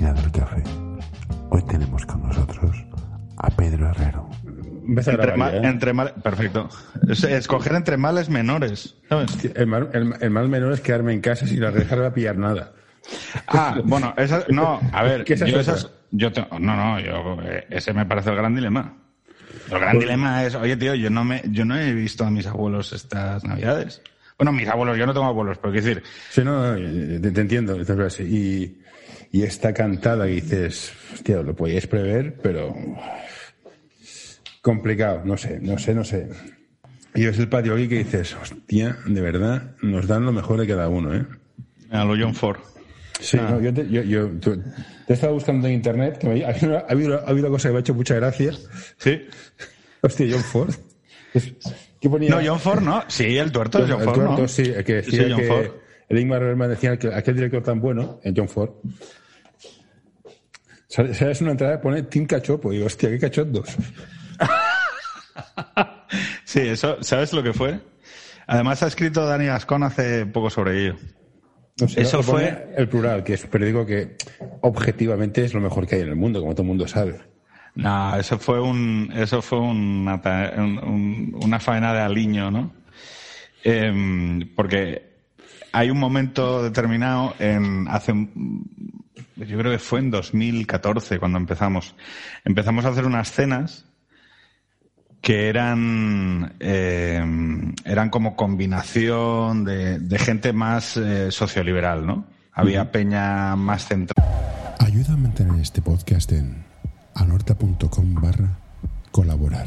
máquina del café. Hoy tenemos con nosotros a Pedro Herrero. Entre, grabar ma- ya, ¿eh? entre mal- perfecto. Es- escoger entre males menores. ¿sabes? El, mal, el- el mal menor es quedarme en casa sin arriesgar a pillar nada. Ah, bueno, esa, no, a ver, ¿Qué yo esas, yo te- no, no, yo, eh, ese me parece el gran dilema. El gran dilema es, oye tío, yo no me, yo no he visto a mis abuelos estas navidades. Bueno, mis abuelos, yo no tengo abuelos, pero quiero decir, Sí, no, no, te, te entiendo. Y, y esta cantada que dices, hostia, lo podíais prever, pero complicado, no sé, no sé, no sé. Y ves el patio aquí que dices, hostia, de verdad, nos dan lo mejor de cada uno, ¿eh? a lo John Ford. Sí, no, yo, te, yo, yo tú- te he estado buscando en internet, que me, ha, habido, ha habido- ha habido una cosa que me ha hecho mucha gracia. ¿Sí? Hostia, John Ford. Es- ¿Qué ponía? No, John Ford no. Sí, el tuerto es El John Ford, tuerto, ¿no? sí, el que Sí, decía John que Ford. El Ingmar Bergman decía que aquel director tan bueno, en John Ford, ¿sabes una entrada que pone Team Cachopo? Y digo, hostia, qué cachondos. Sí, eso, ¿sabes lo que fue? Además ha escrito Dani Gascón hace poco sobre ello. No sé, Eso fue- el plural, que es un periódico que objetivamente es lo mejor que hay en el mundo, como todo el mundo sabe. No, eso fue un, eso fue una, una faena de aliño, ¿no? Em, porque hay un momento determinado en hace yo creo que fue en 2014 cuando empezamos. Empezamos a hacer unas cenas que eran em, eran como combinación de, de gente más eh, socioliberal, ¿no? Había peña más centrada. Ayuda a mantener este podcast en anorta.com barra colaborar.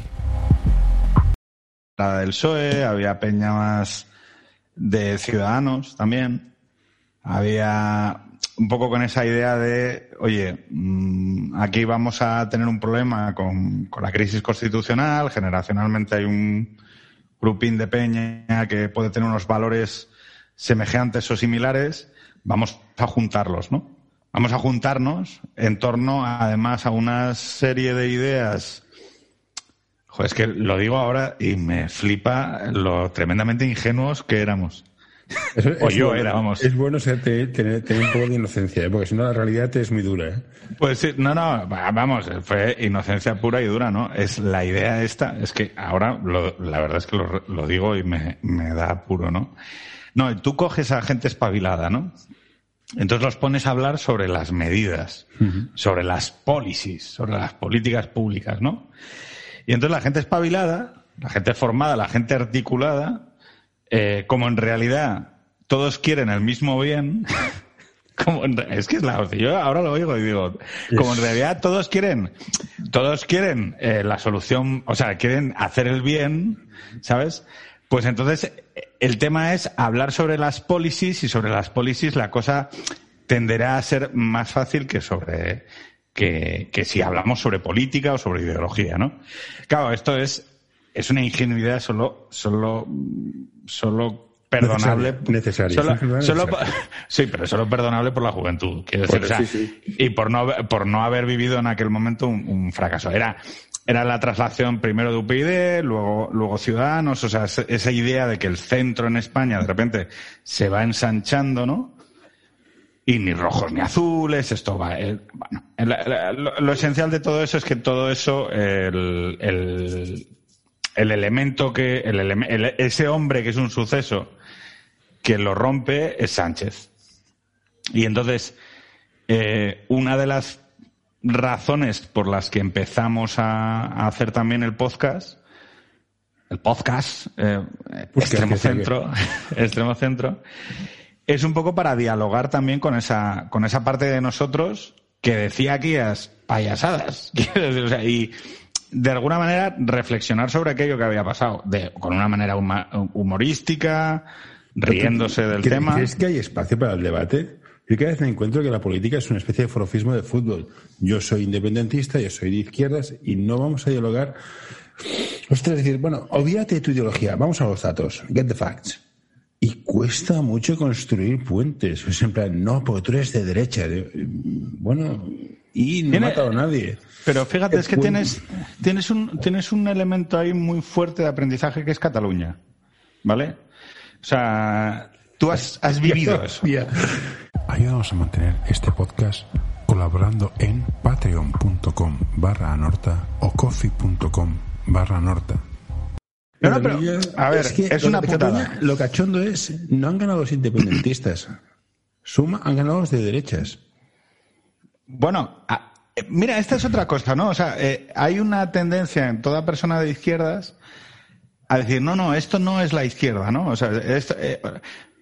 la del PSOE, había peña más de ciudadanos también. Había un poco con esa idea de, oye, mm, aquí vamos a tener un problema con, con la crisis constitucional, generacionalmente hay un grupín de peña que puede tener unos valores semejantes o similares, vamos a juntarlos, ¿no? Vamos a juntarnos en torno, además, a una serie de ideas Joder, es que lo digo ahora y me flipa lo tremendamente ingenuos que éramos. Eso- O es yo bueno. era, vamos. Es bueno tener, tener- tener un poco de inocencia, ¿eh? porque si no la realidad es muy dura. ¿eh? Pues sí, no, no, va- vamos, fue inocencia pura y dura, ¿no? Es la idea esta, es que ahora lo- la verdad es que lo, lo digo y me, me da puro, ¿no? No, tú coges a gente espabilada, ¿no? Entonces los pones a hablar sobre las medidas, sobre las policies, sobre las políticas públicas, ¿no? Y entonces la gente espabilada, la gente formada, la gente articulada, eh, como en realidad todos quieren el mismo bien, como en es que es la. Yo ahora lo oigo y digo, como en realidad todos quieren, todos quieren eh, la solución, o sea, quieren hacer el bien, ¿sabes? Pues entonces eh, el tema es hablar sobre las policies y sobre las policies la cosa tenderá a ser más fácil que sobre que, que si hablamos sobre política o sobre ideología, ¿no? Claro, esto es es una ingenuidad solo solo solo perdonable Necesaria, necesaria. solo, solo- sí pero solo perdonable por la juventud quiero decir, Bueno, o sea, sí, sí. y por no haber- por no haber vivido en aquel momento un, un fracaso era era la traslación primero de UPyD, luego, luego Ciudadanos, o sea, esa idea de que el centro en España de repente se va ensanchando, ¿no? Y ni rojos ni azules, esto va. eh, bueno, lo, lo esencial de todo eso es que todo eso, el, el, el elemento que, el, ese hombre que es un suceso que lo rompe es Sánchez. Y entonces, eh, una de las razones por las que empezamos a, a hacer también el podcast, el podcast, eh, extremo centro, extremo centro, es un poco para dialogar también con esa, con esa parte de nosotros que decía aquellas payasadas. Quiero decir, o sea, y de alguna manera reflexionar sobre aquello que había pasado, de, con una manera huma- humorística, riéndose del ¿Cre- tema. ¿Crees que hay espacio para el debate? Yo cada vez me encuentro que la política es una especie de forofismo de fútbol. Yo soy independentista, yo soy de izquierdas y no vamos a dialogar. Ostras, es decir, bueno, olvídate de tu ideología, vamos a los datos, get the facts. Y cuesta mucho construir puentes. Es en plan, no, porque tú eres de derecha. De- Bueno, y no he matado a nadie. Pero fíjate, es que tienes, tienes, un, tienes un elemento ahí muy fuerte de aprendizaje que es Cataluña. ¿Vale? O sea, tú has, has vivido eso. Ayúdanos a mantener este podcast colaborando en patreon.com barra anorta o coffee.com barra anorta. No, no, pero, a ver, es, una putada. lo cachondo es, no han ganado los independentistas. Suma han ganado los de derechas. Bueno, eh, mira, esta es otra cosa, ¿no? O sea, eh, hay una tendencia en toda persona de izquierdas a decir, no, no, esto no es la izquierda, ¿no? O sea, esto, eh,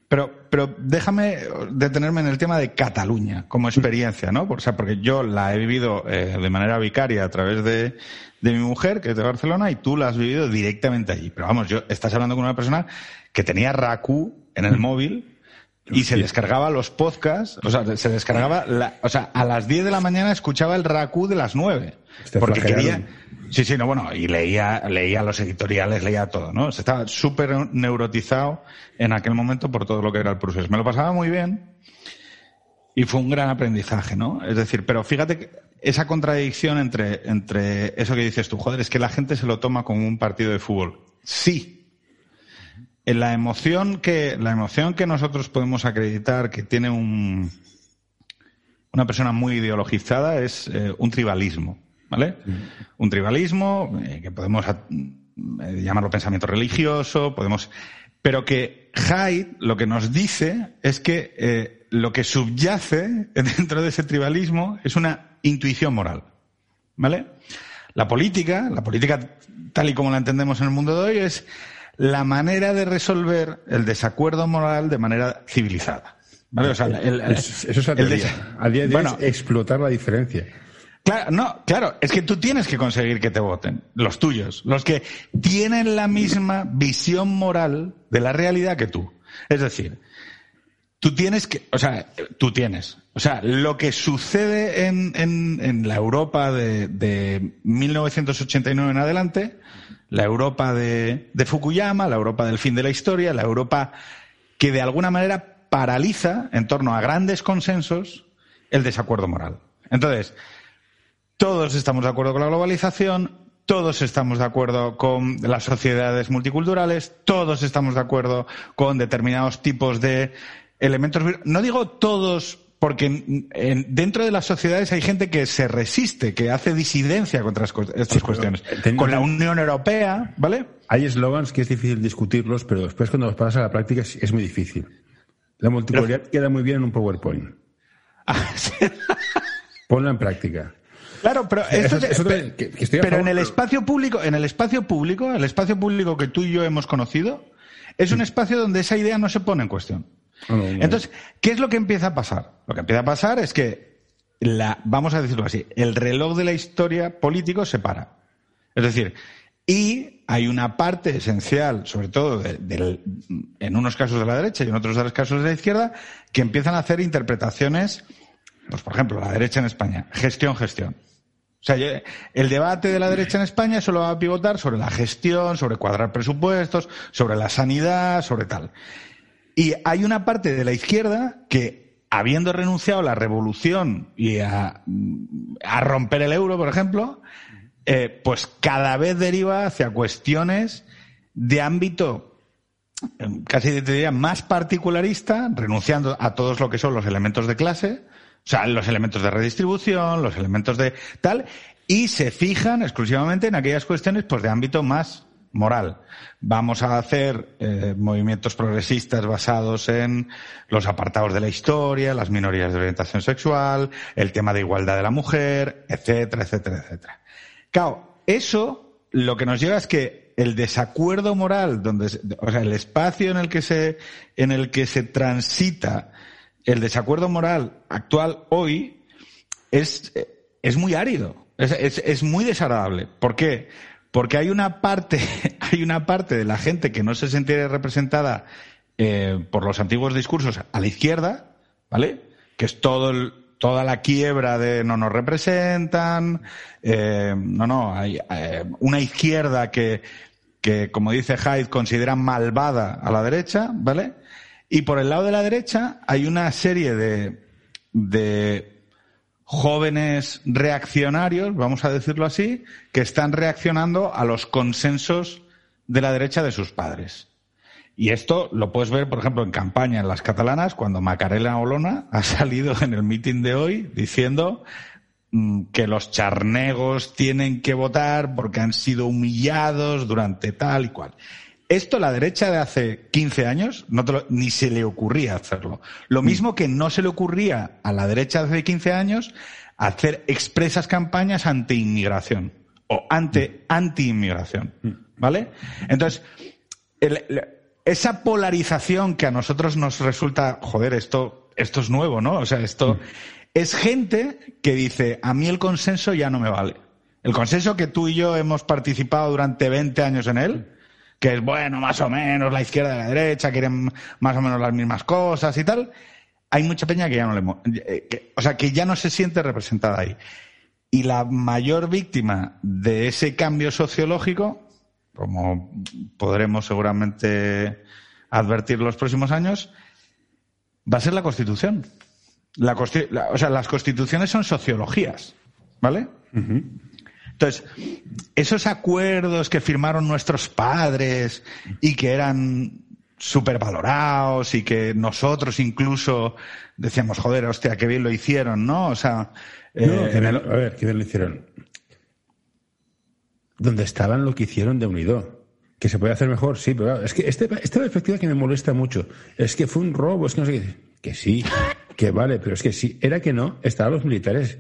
pero, pero déjame detenerme en el tema de Cataluña como experiencia, ¿no? O sea, porque yo la he vivido de manera vicaria a través de, de, mi mujer, que es de Barcelona, y tú la has vivido directamente allí. Pero vamos, yo estás hablando con una persona que tenía RACU en el móvil y se descargaba los podcasts, o sea, se descargaba, la, o sea, a las 10 de la mañana escuchaba el RACU de las 9. Este porque quería... Sí, sí, no, bueno, y leía, leía los editoriales, leía todo, ¿no? estaba súper neurotizado en aquel momento por todo lo que era el proceso. Me lo pasaba muy bien y fue un gran aprendizaje, ¿no? Es decir, pero fíjate que esa contradicción entre, entre eso que dices tú, joder, es que la gente se lo toma como un partido de fútbol. Sí, la emoción que, la emoción que nosotros podemos acreditar que tiene un, una persona muy ideologizada es eh, un tribalismo, ¿vale? Mm. Un tribalismo eh, que podemos eh, llamarlo pensamiento religioso, podemos, pero que Hyde lo que nos dice es que lo que subyace dentro de ese tribalismo es una intuición moral, ¿vale? La política, la política tal y como la entendemos en el mundo de hoy es la manera de resolver el desacuerdo moral de manera civilizada. ¿Vale? O sea, el, eso es a día de hoy explotar la diferencia. Claro, no, claro, es que tú tienes que conseguir que te voten, los tuyos, los que tienen la misma visión moral de la realidad que tú. Es decir, tú tienes que, o sea, tú tienes, o sea, lo que sucede en, en, en la Europa de, de 1989 en adelante, la Europa de, Fukuyama, la Europa del fin de la historia, la Europa que de alguna manera paraliza en torno a grandes consensos el desacuerdo moral. Entonces, todos estamos de acuerdo con la globalización, todos estamos de acuerdo con las sociedades multiculturales, todos estamos de acuerdo con determinados tipos de elementos. No digo todos porque dentro de las sociedades hay gente que se resiste, que hace disidencia contra estas cuestiones. Con la Unión Europea, ¿vale? Hay eslogans que es difícil discutirlos, pero después cuando los pasas a la práctica es, muy difícil. La multipolaridad queda muy bien en un PowerPoint. Ah, Ponla en práctica. Claro, pero pero en el espacio público, en el espacio público, el espacio público que tú y yo hemos conocido, es un espacio donde esa idea no se pone en cuestión. Entonces, ¿qué es lo que empieza a pasar? Lo que empieza a pasar es que, la, vamos a decirlo así, el reloj de la historia político se para. Es decir, y hay una parte esencial, sobre todo en unos casos de la derecha y en otros de los casos de la izquierda, que empiezan a hacer interpretaciones, pues por ejemplo, la derecha en España, gestión, gestión. O sea, el debate de la derecha en España solo va a pivotar sobre la gestión, sobre cuadrar presupuestos, sobre la sanidad, sobre tal. Y hay una parte de la izquierda que, habiendo renunciado a la revolución y a, romper el euro, por ejemplo, eh, pues cada vez deriva hacia cuestiones de ámbito em, casi te diría más particularista, renunciando a todos lo que son los elementos de clase, o sea, los elementos de redistribución, los elementos de tal, y se fijan exclusivamente en aquellas cuestiones pues de ámbito más moral. Vamos a hacer eh, movimientos progresistas basados en los apartados de la historia, las minorías de orientación sexual, el tema de igualdad de la mujer, etcétera, etcétera, etcétera. Claro, eso lo que nos lleva es que el desacuerdo moral, donde, o sea, el espacio en el que se, en el que se transita el desacuerdo moral actual hoy es, es muy árido, es, es, es muy desagradable. ¿Por qué? Porque hay una parte, hay una parte de la gente que no se sentiría representada eh, por los antiguos discursos a la izquierda, ¿vale? Que es todo el, toda la quiebra de no nos representan, eh, no, no, hay eh, una izquierda que, que, como dice Hyde, considera malvada a la derecha, ¿vale? Y por el lado de la derecha hay una serie de, de jóvenes reaccionarios, vamos a decirlo así, que están reaccionando a los consensos de la derecha de sus padres. Y esto lo puedes ver, por ejemplo, en campaña en las catalanas, cuando Macarena Olona ha salido en el mitin de hoy diciendo mm, que los charnegos tienen que votar porque han sido humillados durante tal y cual. Esto la derecha de hace 15 años no ni se le ocurría hacerlo. Lo mismo que no se le ocurría a la derecha de hace 15 años hacer expresas campañas anti-inmigración o ante anti-inmigración. ¿Vale? Entonces, esa polarización que a nosotros nos resulta, joder, esto, esto es nuevo, ¿no? O sea, esto es gente que dice, a mí el consenso ya no me vale. El consenso que tú y yo hemos participado durante 20 años en él, que es bueno, más o menos, la izquierda y la derecha quieren más o menos las mismas cosas y tal, hay mucha peña que ya no le, eh, o sea, que ya no se siente representada ahí. Y la mayor víctima de ese cambio sociológico, como podremos seguramente advertir los próximos años, va a ser la Constitución. La, o sea, las constituciones son sociologías, ¿vale? Entonces, esos acuerdos que firmaron nuestros padres y que eran supervalorados y que nosotros incluso decíamos, joder, hostia, qué bien lo hicieron, ¿no? O sea... Eh, a ver, qué bien lo hicieron. Donde estaban lo que hicieron de unido. Que se puede hacer mejor, sí, pero es que este, esta perspectiva que me molesta mucho es que fue un robo, es que no sé qué. Que sí, que vale, pero es que sí, era que no, estaban los militares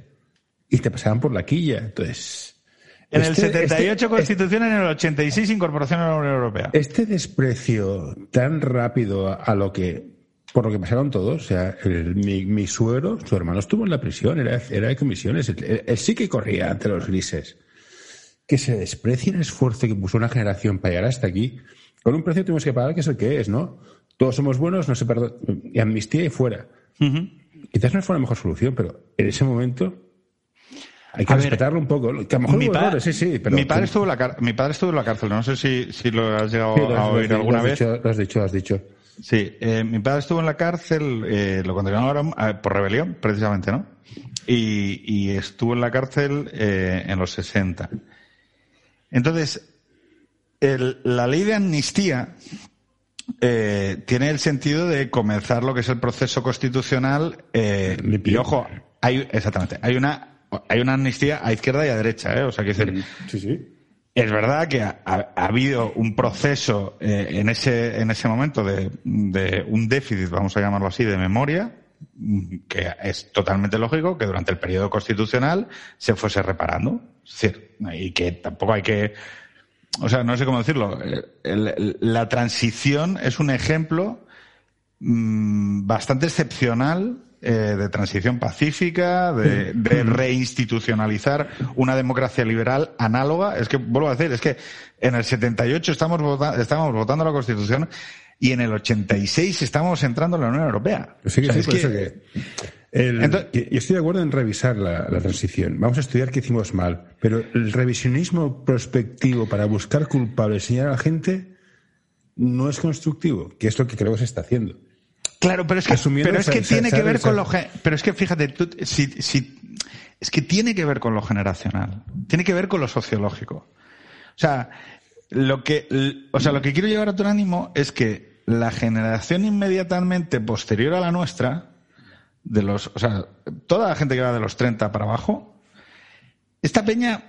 y te pasaban por la quilla. Entonces, en el 78 este, Constitución, en el 86 incorporación a la Unión Europea. Este desprecio tan rápido a, lo que por lo que pasaron todos, o sea, mi, suegro, su hermano estuvo en la prisión, era, era de comisiones, él, sí que corría ante los grises. Que se desprecie el esfuerzo que puso una generación para llegar hasta aquí, con un precio que tenemos que pagar que es el que es, ¿no? Todos somos buenos, no se perdona, y amnistía y fuera. Quizás no fue la mejor solución, pero en ese momento hay que respetarlo un poco. Que a lo mejor mi, padre, sí, sí, pero mi, padre estuvo en la mi padre estuvo en la cárcel. No sé si, si lo has llegado a oír alguna vez. lo has dicho, lo has dicho. Sí, eh, mi padre estuvo en la cárcel, eh, lo condenaron eh, por rebelión, precisamente, ¿no? Y, y estuvo en la cárcel eh, en los 60. Entonces, el, la ley de amnistía tiene el sentido de comenzar lo que es el proceso constitucional. Y ojo, hay, exactamente, hay una hay una amnistía a izquierda y a derecha, ¿eh? O sea, que decir, sí, sí. Es verdad que ha, habido un proceso eh, en ese en ese momento de, de, un déficit, vamos a llamarlo así, de memoria, que es totalmente lógico que durante el periodo constitucional se fuese reparando. Es decir, y que tampoco hay que, o sea, no sé cómo decirlo. Eh, la transición es un ejemplo mm, bastante excepcional eh, de transición pacífica, de, reinstitucionalizar una democracia liberal análoga. Es que, vuelvo a decir, es que en el 78 estamos, votando, estamos votando la Constitución y en el 86 estamos entrando en la Unión Europea. Sí, que que... yo estoy de acuerdo en revisar la, transición. Vamos a estudiar qué hicimos mal. Pero el revisionismo prospectivo para buscar culpables y señalar a la gente no es constructivo, que es lo que creo que se está haciendo. Claro, pero es que, pero es que tiene que ver con lo, pero es que fíjate, tú, si, si, es que tiene que ver con lo generacional, tiene que ver con lo sociológico. O sea, lo que, o sea, lo que quiero llevar a tu ánimo es que la generación inmediatamente posterior a la nuestra, de los, o sea, toda la gente que va de los 30 para abajo, esta peña,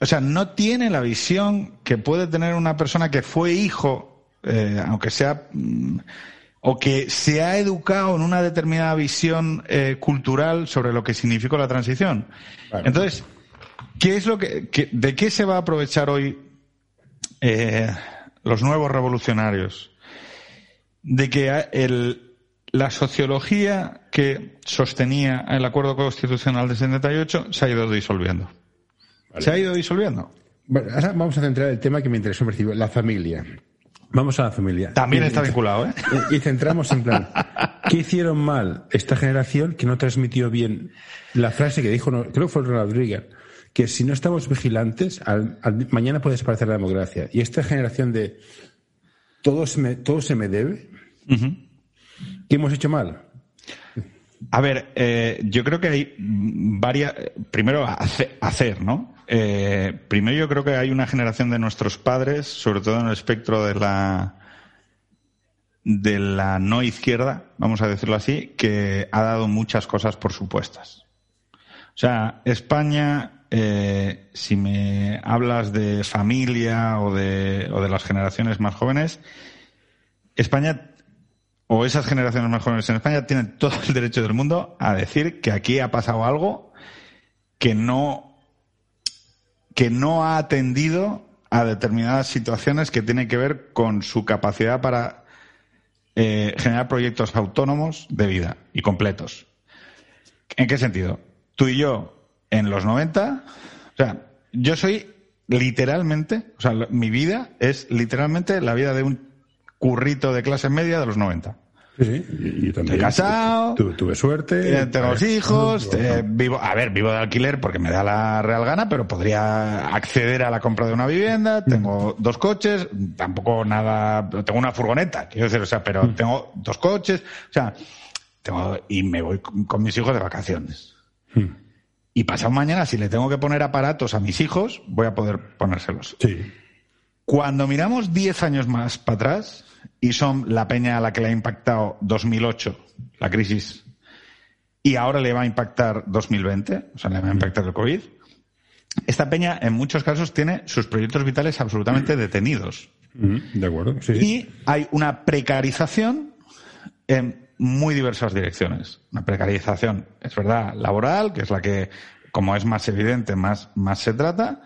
o sea, no tiene la visión que puede tener una persona que fue hijo, eh, aunque sea, mm, o que se ha educado en una determinada visión eh, cultural sobre lo que significó la transición. Entonces, ¿qué es lo que, ¿de qué se va a aprovechar hoy eh, los nuevos revolucionarios? De que el, la sociología que sostenía el acuerdo constitucional de 78 se ha ido disolviendo. Se ha ido disolviendo. Bueno, ahora vamos a centrar el tema que me interesó la familia. Vamos a la familia. También está vinculado, ¿eh? Y, centramos en plan, ¿qué hicieron mal esta generación que no transmitió bien la frase que dijo, creo que fue Ronald Reagan, que si no estamos vigilantes, mañana puede desaparecer la democracia. Y esta generación de todo se me, todo se me debe, ¿qué hemos hecho mal? A ver, eh, yo creo que hay varias. Primero, hacer, ¿no? Eh, primero, yo creo que hay una generación de nuestros padres, sobre todo en el espectro de la de la no izquierda, vamos a decirlo así, que ha dado muchas cosas por supuestas. O sea, España, eh, si me hablas de familia o de, o de las generaciones más jóvenes, España o esas generaciones más jóvenes en España tienen todo el derecho del mundo a decir que aquí ha pasado algo que no, que no ha atendido a determinadas situaciones que tienen que ver con su capacidad para eh, generar proyectos autónomos de vida y completos. ¿En qué sentido? Tú y yo, en los 90, o sea, yo soy literalmente, o sea, mi vida es literalmente la vida de un currito de clase media de los 90. Sí, y, también. Estoy casado. tuve suerte. Eh, tengo hijos. Eh, vivo, a ver, vivo de alquiler porque me da la real gana, pero podría acceder a la compra de una vivienda. Tengo dos coches, tampoco nada. Tengo una furgoneta, quiero decir, o sea, pero mm. tengo dos coches, o sea, tengo, y me voy con, mis hijos de vacaciones. Mm. Y pasado mañana, si le tengo que poner aparatos a mis hijos, voy a poder ponérselos. Sí. Cuando miramos 10 años más para atrás, y son la peña a la que le ha impactado 2008, la crisis, y ahora le va a impactar 2020, o sea, le va a impactar el COVID, esta peña en muchos casos tiene sus proyectos vitales absolutamente detenidos. De acuerdo, sí. Y hay una precarización en muy diversas direcciones. Una precarización, es verdad, laboral, que es la que, como es más evidente, más, más se trata,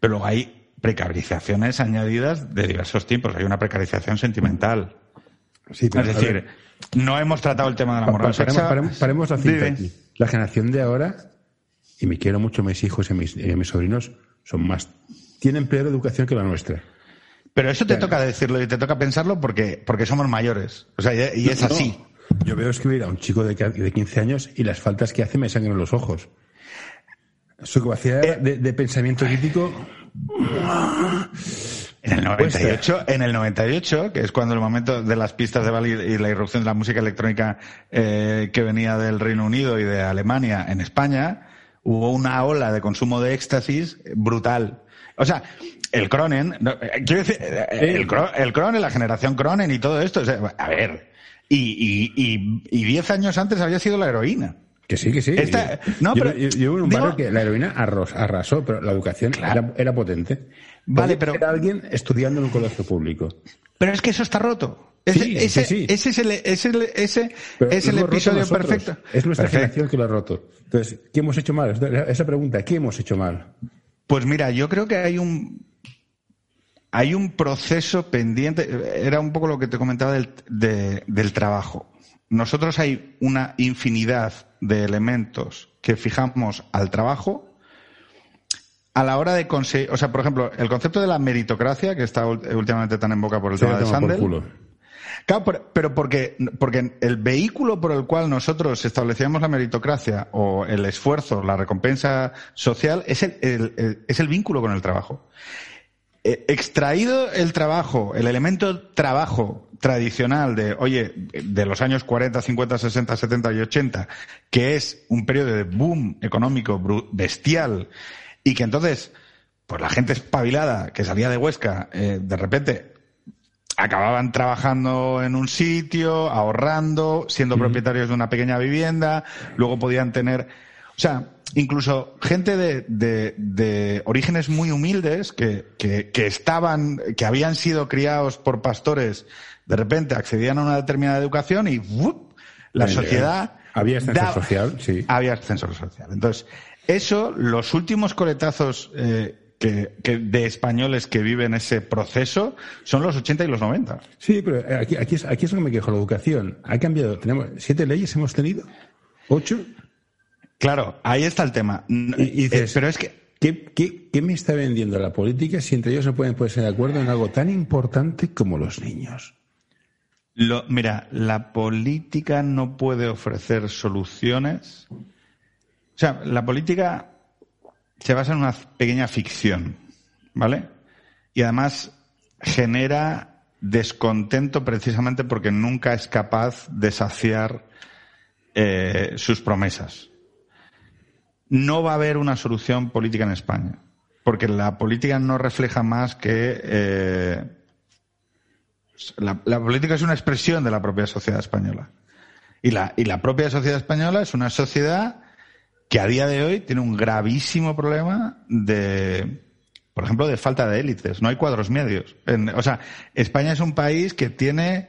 pero luego hay precarizaciones añadidas de diversos tipos. Hay una precarización sentimental. Sí, es decir, no hemos tratado el tema de la moral paremos, la cinta aquí. La generación de ahora, y me quiero mucho mis hijos y a mis, sobrinos, son más, tienen peor educación que la nuestra. Pero eso te toca decirlo y te toca pensarlo porque, porque somos mayores. O sea, y es así. Yo veo escribir a un chico de, de 15 años y las faltas que hace me sangran los ojos. Su capacidad eh, de, pensamiento crítico. En el 98, en el 98, que es cuando el momento de las pistas de Bali y la irrupción de la música electrónica eh, que venía del Reino Unido y de Alemania en España, hubo una ola de consumo de éxtasis brutal. O sea, el Cronen, eh, quiero decir, el, el Cronen, la generación Cronen y todo esto, a ver, y, y, y diez años antes había sido la heroína. Que sí, que sí. no, yo, pero, yo, en un barrio que la heroína arrasó, pero la educación era, potente. Vale, pero. Era alguien estudiando en un colegio público. Pero es que eso está roto. Ese, ese, ese es el, ese, ese es el episodio perfecto. Es nuestra generación que lo ha roto. Entonces, ¿qué hemos hecho mal? Esa pregunta, ¿qué hemos hecho mal? Pues mira, yo creo que hay un hay un proceso pendiente. Era un poco lo que te comentaba del, del trabajo. Nosotros hay una infinidad de elementos que fijamos al trabajo a la hora de conseguir, o sea, por ejemplo, el concepto de la meritocracia, que está últimamente tan en boca por el tema de Sandel. Claro, pero porque, porque el vehículo por el cual nosotros establecíamos la meritocracia o el esfuerzo, la recompensa social, es el, es el vínculo con el trabajo. Eh, extraído el trabajo, el elemento trabajo tradicional de, oye, de los años 40, 50, 60, 70 y 80, que es un periodo de boom económico bestial y que entonces, pues la gente espabilada que salía de Huesca, eh, de repente acababan trabajando en un sitio, ahorrando, siendo propietarios de una pequeña vivienda, luego podían tener, o sea, incluso gente de, de, de orígenes muy humildes que, que, que, estaban, que habían sido criados por pastores, de repente accedían a una determinada educación y la sociedad. había ascensor social, sí. Había ascensor social. Entonces, eso, los últimos coletazos eh, que, que, de españoles que viven ese proceso son los 80 y los 90. Sí, pero aquí, aquí, es, aquí es lo que me quejo, la educación. Ha cambiado. Tenemos siete leyes, hemos tenido. ¿Ocho? Claro, ahí está el tema. Y, eh, pero es que ¿Qué, ¿Qué, qué, me está vendiendo la política si entre ellos no pueden ponerse de acuerdo en algo tan importante como los niños? Lo, mira, la política no puede ofrecer soluciones. O sea, la política se basa en una pequeña ficción, ¿vale? Y además genera descontento precisamente porque nunca es capaz de saciar eh, sus promesas no va a haber una solución política en España, porque la política no refleja más que eh, La, la política es una expresión de la propia sociedad española. Y la, y la propia sociedad española es una sociedad que a día de hoy tiene un gravísimo problema de, por ejemplo, de falta de élites. No hay cuadros medios. En- o sea, España es un país que tiene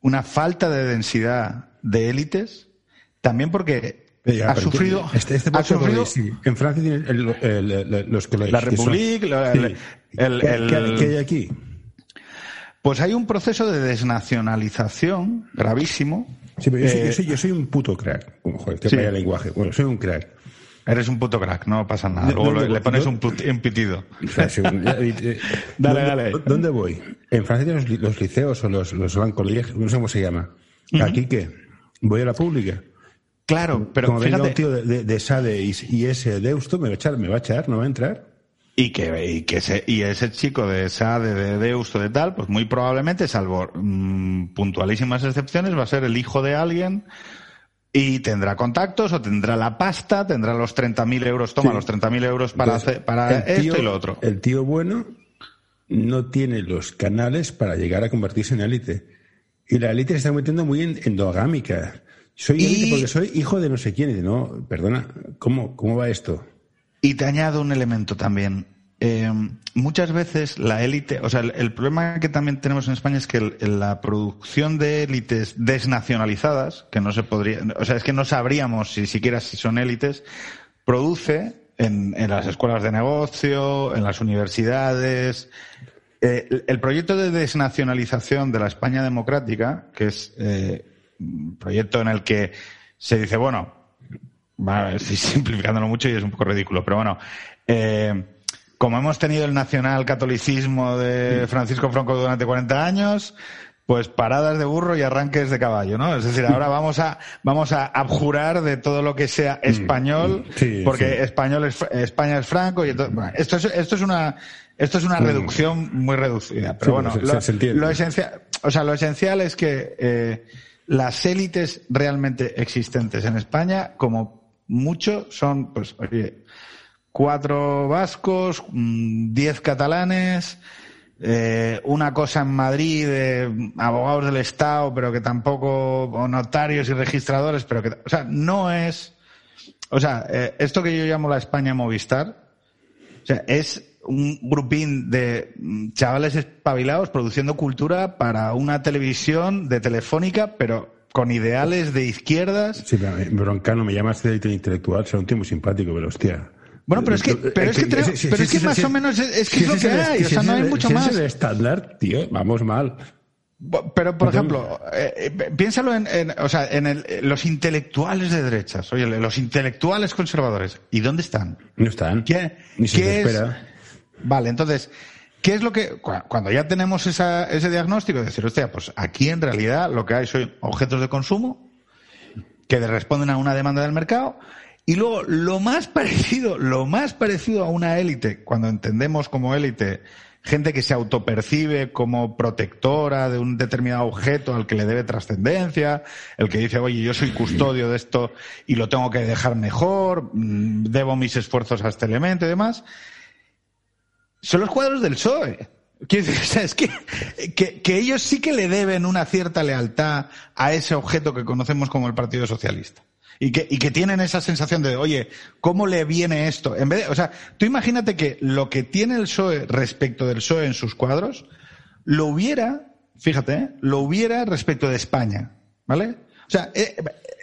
una falta de densidad de élites, también porque Ya, ha sufrido, Este, este ha sufrido sí. En Francia tienen el- el- el- los colegios. la que son- República, la- Sí. el- el- ¿Qué, el- qué- qué hay aquí? Pues hay un proceso de desnacionalización gravísimo. Sí, pero yo, soy, Eh, yo soy- yo soy un puto crack. Como, joder, que Sí. vaya lenguaje. Bueno, soy un crack. Eres un puto crack, no pasa nada. No, Luego no, le, no, le pones un, put- un pitido. O sea, según- ya, eh, Dale, ¿dónde, dale. ¿Dónde voy? En Francia tienen los, los liceos o los, los Collèges, no sé cómo se llama. ¿Aquí qué? Voy a la pública. Claro, pero Como venga fíjate, un tío de, de, de SADE y, y ese Deusto, me va a echar, me va a echar, no va a entrar. Y que, y que ese, y ese chico de esa, de, de Deusto, de tal, pues muy probablemente, salvo mm, puntualísimas excepciones, va a ser el hijo de alguien y tendrá contactos o tendrá la pasta, tendrá los 30.000 euros, toma Sí. los 30.000 euros para, Entonces, hacer, para tío- esto y lo otro. El tío bueno no tiene los canales para llegar a convertirse en élite. Y la élite se está metiendo muy en- endogámica. Soy Y- élite porque soy hijo de no sé quién. Y no, perdona, ¿cómo, cómo va esto? Y te añado un elemento también. Eh, muchas veces la élite, o sea, el, problema que también tenemos en España es que la producción de élites desnacionalizadas, que no se podría, o sea, es que no sabríamos si siquiera si son élites, produce en, las escuelas de negocio, en las universidades. eh, el, proyecto de desnacionalización de la España democrática, que es eh, un proyecto en el que se dice, bueno, estoy simplificándolo mucho y es un poco ridículo, pero bueno, eh, como hemos tenido el nacional catolicismo de Francisco Franco durante 40 años, pues paradas de burro y arranques de caballo, ¿no? Es decir, ahora vamos a vamos a abjurar de todo lo que sea español, Sí, porque sí. español es, España es franco y entonces, bueno, esto es esto es una esto es una reducción muy reducida, pero bueno, lo, lo esencial, o sea, lo esencial es que eh, las élites realmente existentes en España, como mucho, son, pues, oye, cuatro vascos, mm, diez catalanes, eh, una cosa en Madrid de abogados del Estado, pero que tampoco, o notarios y registradores, pero que, o sea, no es, o sea, eh, esto que yo llamo la España Movistar, o sea, es un grupín de mm, chavales espabilados produciendo cultura para una televisión de telefónica, pero con ideales de izquierdas. Sí, pero, eh, Broncano, me llamas de intelectual, será un tío muy simpático, pero hostia. Bueno, pero es que- pero es que tenemos- Sí, pero es que sí, más o menos es- que es lo que hay, o sea, no hay mucho más. Es el estándar, tío, vamos mal. Pero, por ejemplo, eh, eh, piénsalo en, en- o sea, en el- los intelectuales de derechas, oye, los intelectuales conservadores. ¿Y dónde están? No están. ¿Qué, Ni se qué es? espera. Vale, entonces, ¿qué es lo que, cua- cuando ya tenemos esa, ese diagnóstico, de decir, hostia, pues aquí en realidad lo que hay son objetos de consumo que responden a una demanda del mercado y luego lo más parecido, lo más parecido a una élite, cuando entendemos como élite gente que se autopercibe como protectora de un determinado objeto al que le debe trascendencia, el que dice, oye, yo soy custodio de esto y lo tengo que dejar mejor, mm, debo mis esfuerzos a este elemento y demás, son los cuadros del PSOE. Decir, o sea, es que, que, que ellos sí que le deben una cierta lealtad a ese objeto que conocemos como el Partido Socialista. Y que, y que tienen esa sensación de, oye, ¿cómo le viene esto? En vez de, o sea, tú imagínate que lo que tiene el PSOE respecto del PSOE en sus cuadros, lo hubiera, fíjate, ¿eh? lo hubiera respecto de España. ¿Vale? O sea, eh,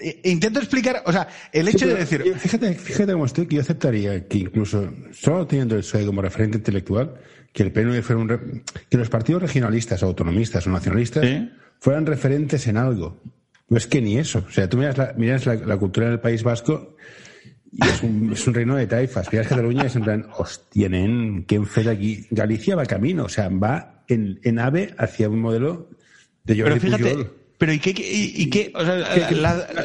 eh, intento explicar, o sea, el hecho Sí, de pero, decir, Fíjate, fíjate cómo estoy, que yo aceptaría que incluso, solo teniendo el PSOE como referente intelectual, que el PNV fuera un. re- que los partidos regionalistas, o autonomistas o nacionalistas fueran referentes en algo. No es que ni eso. O sea, tú miras la, miras la, la cultura del País Vasco y es un, es un reino de taifas. Miras Cataluña y es en plan, hostia, nen, ¿quién fue de aquí? Galicia va camino, o sea, va en, en ave hacia un modelo de pero Jordi fíjate, Pujol. Pero ¿y qué, y, y qué? O sea,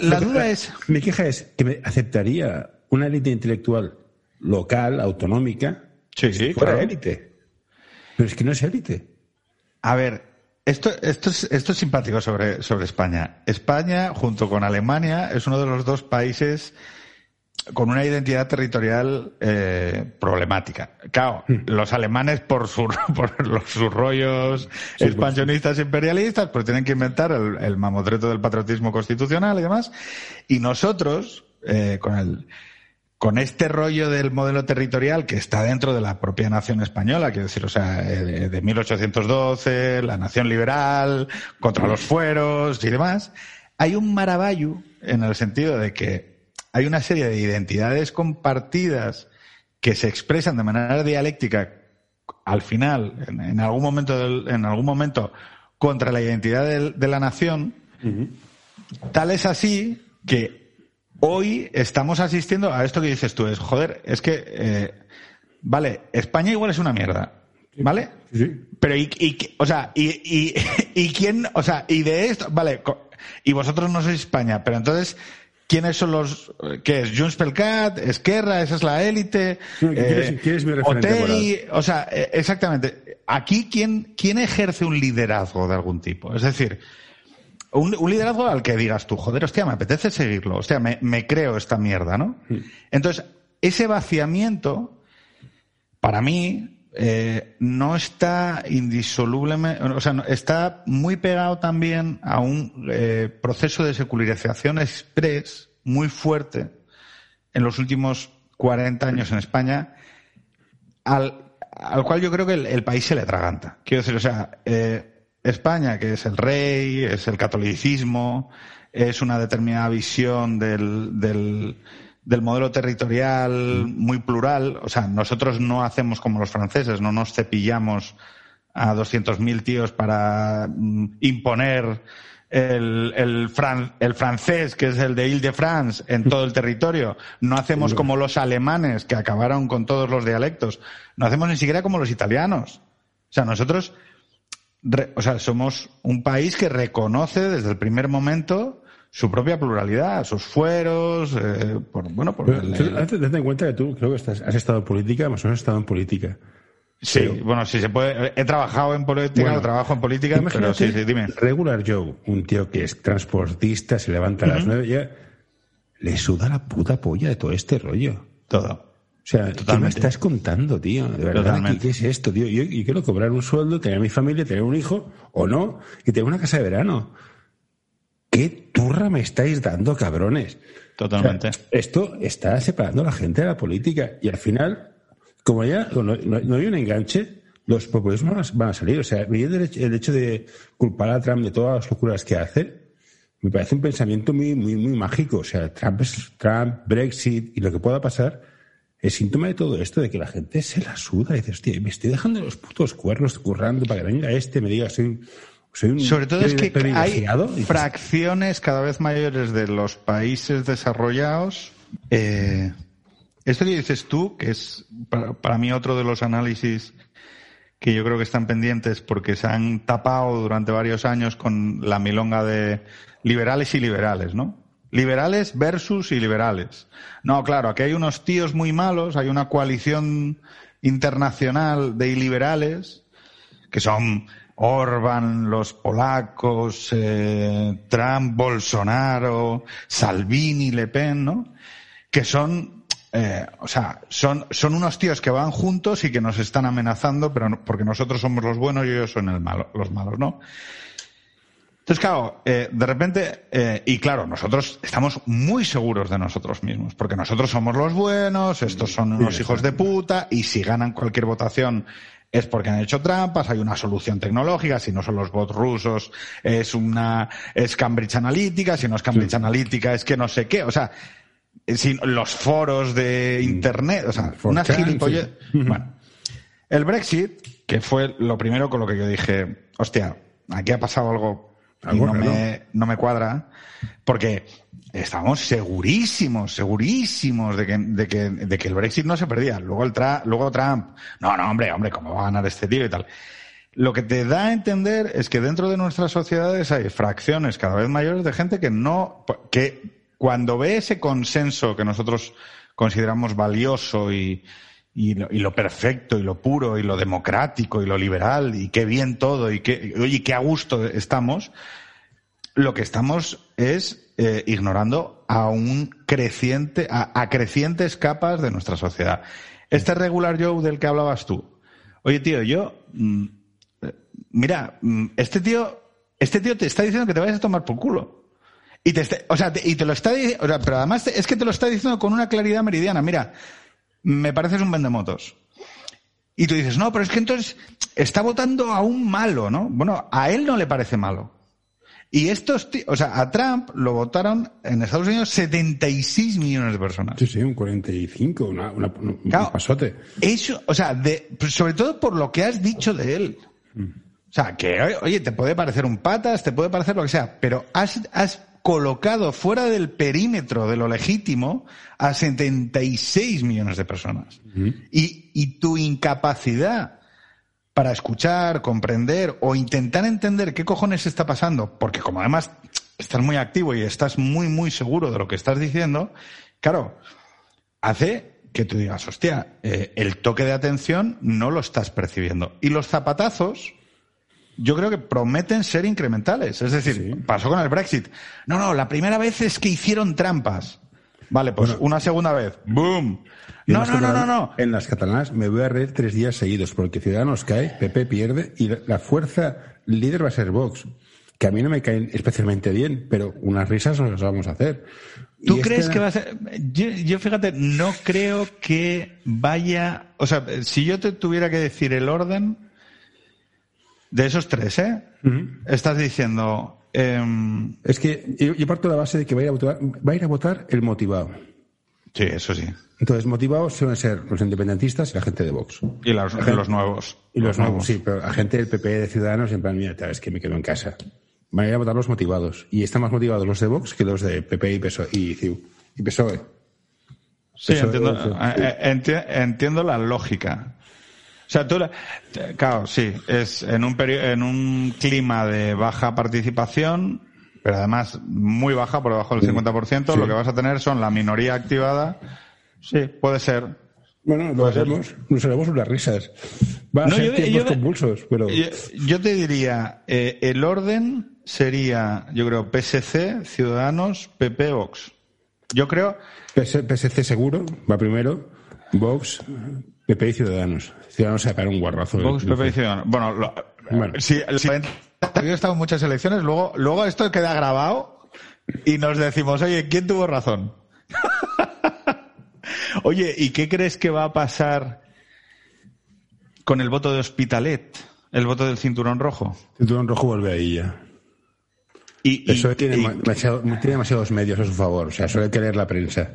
la, duda es, Mi queja es que me aceptaría una élite intelectual local, autonómica, Sí, sí, fuera claro. élite. Pero es que no es élite. A ver, esto, esto, es, esto es simpático sobre, sobre España. España, junto con Alemania, es uno de los dos países con una identidad territorial eh, problemática. Claro, hmm. los alemanes por, por los, sus rollos expansionistas imperialistas, pues tienen que inventar el, mamotreto del patriotismo constitucional y demás. Y nosotros, eh, con el con este rollo del modelo territorial que está dentro de la propia nación española, quiero decir, o sea, eh, de 1812, la nación liberal, contra los fueros y demás, hay un maravallo en el sentido de que hay una serie de identidades compartidas que se expresan de manera dialéctica al final, en, algún momento, en algún momento, contra la identidad de, la nación, tal es así que hoy estamos asistiendo a esto que dices tú, es, joder, es que, eh, vale, España igual es una mierda, ¿vale? Sí. Pero, y, o sea, y, y, y quién, o sea, y de esto, vale, y vosotros no sois España, pero entonces, quiénes son los qué es Junts pel Cat, Esquerra, esa es la élite, ¿Quién, es, mi eh, referente o sea, eh, exactamente. Aquí quién quién ejerce un liderazgo de algún tipo, es decir, un, liderazgo al que digas tú, joder, hostia, me apetece seguirlo, hostia, me, me creo esta mierda, ¿no? Entonces, ese vaciamiento, para mí, eh, no está indisolublemente, o sea, está muy pegado también a un eh, proceso de secularización express muy fuerte en los últimos 40 años en España, al, al cual yo creo que el, país se le atraganta. Quiero decir, o sea, eh, España, que es el rey, es el catolicismo, es una determinada visión del, del del modelo territorial muy plural. O sea, nosotros no hacemos como los franceses, no nos cepillamos a 200.000 tíos para mm, imponer el, el, el, francés, que es el de Ile-de-France, en todo el territorio. No hacemos como los alemanes, que acabaron con todos los dialectos. No hacemos ni siquiera como los italianos. O sea, nosotros, o sea, somos un país que reconoce desde el primer momento su propia pluralidad, sus fueros, eh, por, bueno, por ten en cuenta que tú creo que estás, has estado en política, más o menos has estado en política. Sí, bueno, sí se puede. He trabajado en política, trabajo en política, pero sí, sí, dime. Regular Joe, un tío que es transportista, se levanta a las nueve, ya le suda la puta polla de todo este rollo. Todo. O sea, ¿qué me estás contando, tío? De verdad, ¿qué, es esto, tío? Yo, yo, quiero cobrar un sueldo, tener mi familia, tener un hijo, o no, y tener una casa de verano. ¿Qué turra me estáis dando, cabrones? Totalmente. esto está separando a la gente de la política y al final, como ya no, hay un enganche, los populismos van a salir. O sea, el hecho de culpar a Trump de todas las locuras que hace, me parece un pensamiento muy, muy, muy mágico. O sea, Trump es Trump, Brexit y lo que pueda pasar es síntoma de todo esto, de que la gente se la suda y dice, hostia, me estoy dejando los putos cuernos currando para que venga este, me diga, soy sobre todo es que hay fracciones cada vez mayores de los países desarrollados. Eh, esto que dices tú, que es para, mí otro de los análisis que yo creo que están pendientes porque se han tapado durante varios años con la milonga de liberales y liberales, ¿no? Liberales versus y liberales. No, claro, aquí hay unos tíos muy malos, hay una coalición internacional de iliberales que son Orban, los polacos, eh, Trump, Bolsonaro, Salvini, Le Pen, ¿no? Que son, eh, o sea, son, son unos tíos que van juntos y que nos están amenazando, pero porque nosotros somos los buenos y ellos son el malo, los malos, ¿no? Entonces, claro, eh, de repente, eh, y claro, nosotros estamos muy seguros de nosotros mismos, porque nosotros somos los buenos, estos son unos hijos de puta, y si ganan cualquier votación es porque han hecho trampas, hay una solución tecnológica, si no son los bots rusos, es una, es Cambridge Analytica, si no es Cambridge Analytica, es que no sé qué, o sea, si, los foros de mm. internet, o sea, una gilipollas. Bueno, el Brexit, que fue lo primero con lo que yo dije, hostia, aquí ha pasado algo y no me, no me cuadra, porque estábamos segurísimos, segurísimos de que, de que, de que el Brexit no se perdía. Luego, el luego Trump, no, no, hombre, hombre, ¿cómo va a ganar este tío y tal? Lo que te da a entender es que dentro de nuestras sociedades hay fracciones cada vez mayores de gente que no, que cuando ve ese consenso que nosotros consideramos valioso y, y lo, perfecto y lo puro y lo democrático y lo liberal y qué bien todo y qué, oye, qué a gusto estamos, lo que estamos es eh, ignorando a un creciente, a, crecientes capas de nuestra sociedad. Este regular Joe del que hablabas tú. Oye, tío, yo, mm, mira, mm, este tío, este tío te está diciendo que te vayas a tomar por culo. Y te, o sea, y te lo está diciendo, pero además es que te lo está diciendo con una claridad meridiana. Mira, me pareces un vendemotos. Y tú dices, no, pero es que entonces está votando a un malo, ¿no? Bueno, a él no le parece malo. Y estos, o sea, a Trump lo votaron en Estados Unidos 76 millones de personas. Sí, sí, un 45, una, una, un pasote. Eso, o sea, de, sobre todo por lo que has dicho de él. O sea, que, oye, te puede parecer un patas, te puede parecer lo que sea, pero has, has colocado fuera del perímetro de lo legítimo a 76 millones de personas. y, y tu incapacidad para escuchar, comprender o intentar entender qué cojones está pasando, porque como además estás muy activo y estás muy, muy seguro de lo que estás diciendo, claro, hace que tú digas, hostia, eh, el toque de atención no lo estás percibiendo. Y los zapatazos, yo creo que prometen ser incrementales. Es decir, pasó con el Brexit. No, no, la primera vez es que hicieron trampas. Vale, pues una segunda vez. ¡Boom! No, no, no, no, no. En las catalanas me voy a reír tres días seguidos porque Ciudadanos cae, PP pierde y la fuerza líder va a ser Vox. Que a mí no me caen especialmente bien, pero unas risas nos las vamos a hacer. ¿Tú crees que va a ser.? Yo, fíjate, no creo que vaya. O sea, si yo te tuviera que decir el orden de esos tres, ¿eh? Estás diciendo. Em, es que yo, parto de la base de que va a ir a votar, va a ir a votar el motivado. Sí, eso sí. Entonces, motivados suelen ser los independentistas y la gente de Vox. Y los, nuevos. Y los, nuevos, sí, pero la gente del PP de Ciudadanos, en plan, mira, es que me quedo en casa. Van a ir a votar los motivados. Y están más motivados los de Vox que los de PP y PSOE. Y, PSOE. Sí, entiendo, eh, eh, entiendo la lógica. O sea, tú, claro, sí, es en un, en un clima de baja participación, pero además muy baja, por debajo del 50%, lo que vas a tener son la minoría activada. Sí, puede ser. Bueno, lo hacemos, nos haremos unas risas. Va a ser yo, tiempos convulsos, pero... Yo, te diría, eh, el orden sería, yo creo, PSC, Ciudadanos, PP, Vox. Yo creo... PSC seguro, va primero, Vox, PP y Ciudadanos. Ciudadanos se un guarrazo. Vox, PP y Ciudadanos. Bueno, lo, bueno. si, si he estado en muchas elecciones, luego, luego esto queda grabado y nos decimos, oye, ¿quién tuvo razón? oye, ¿y qué crees que va a pasar con el voto de Hospitalet? El voto del cinturón rojo. Cinturón rojo vuelve ahí ya. Y, Eso tiene, tiene demasiados medios a su favor. O sea, suele querer la prensa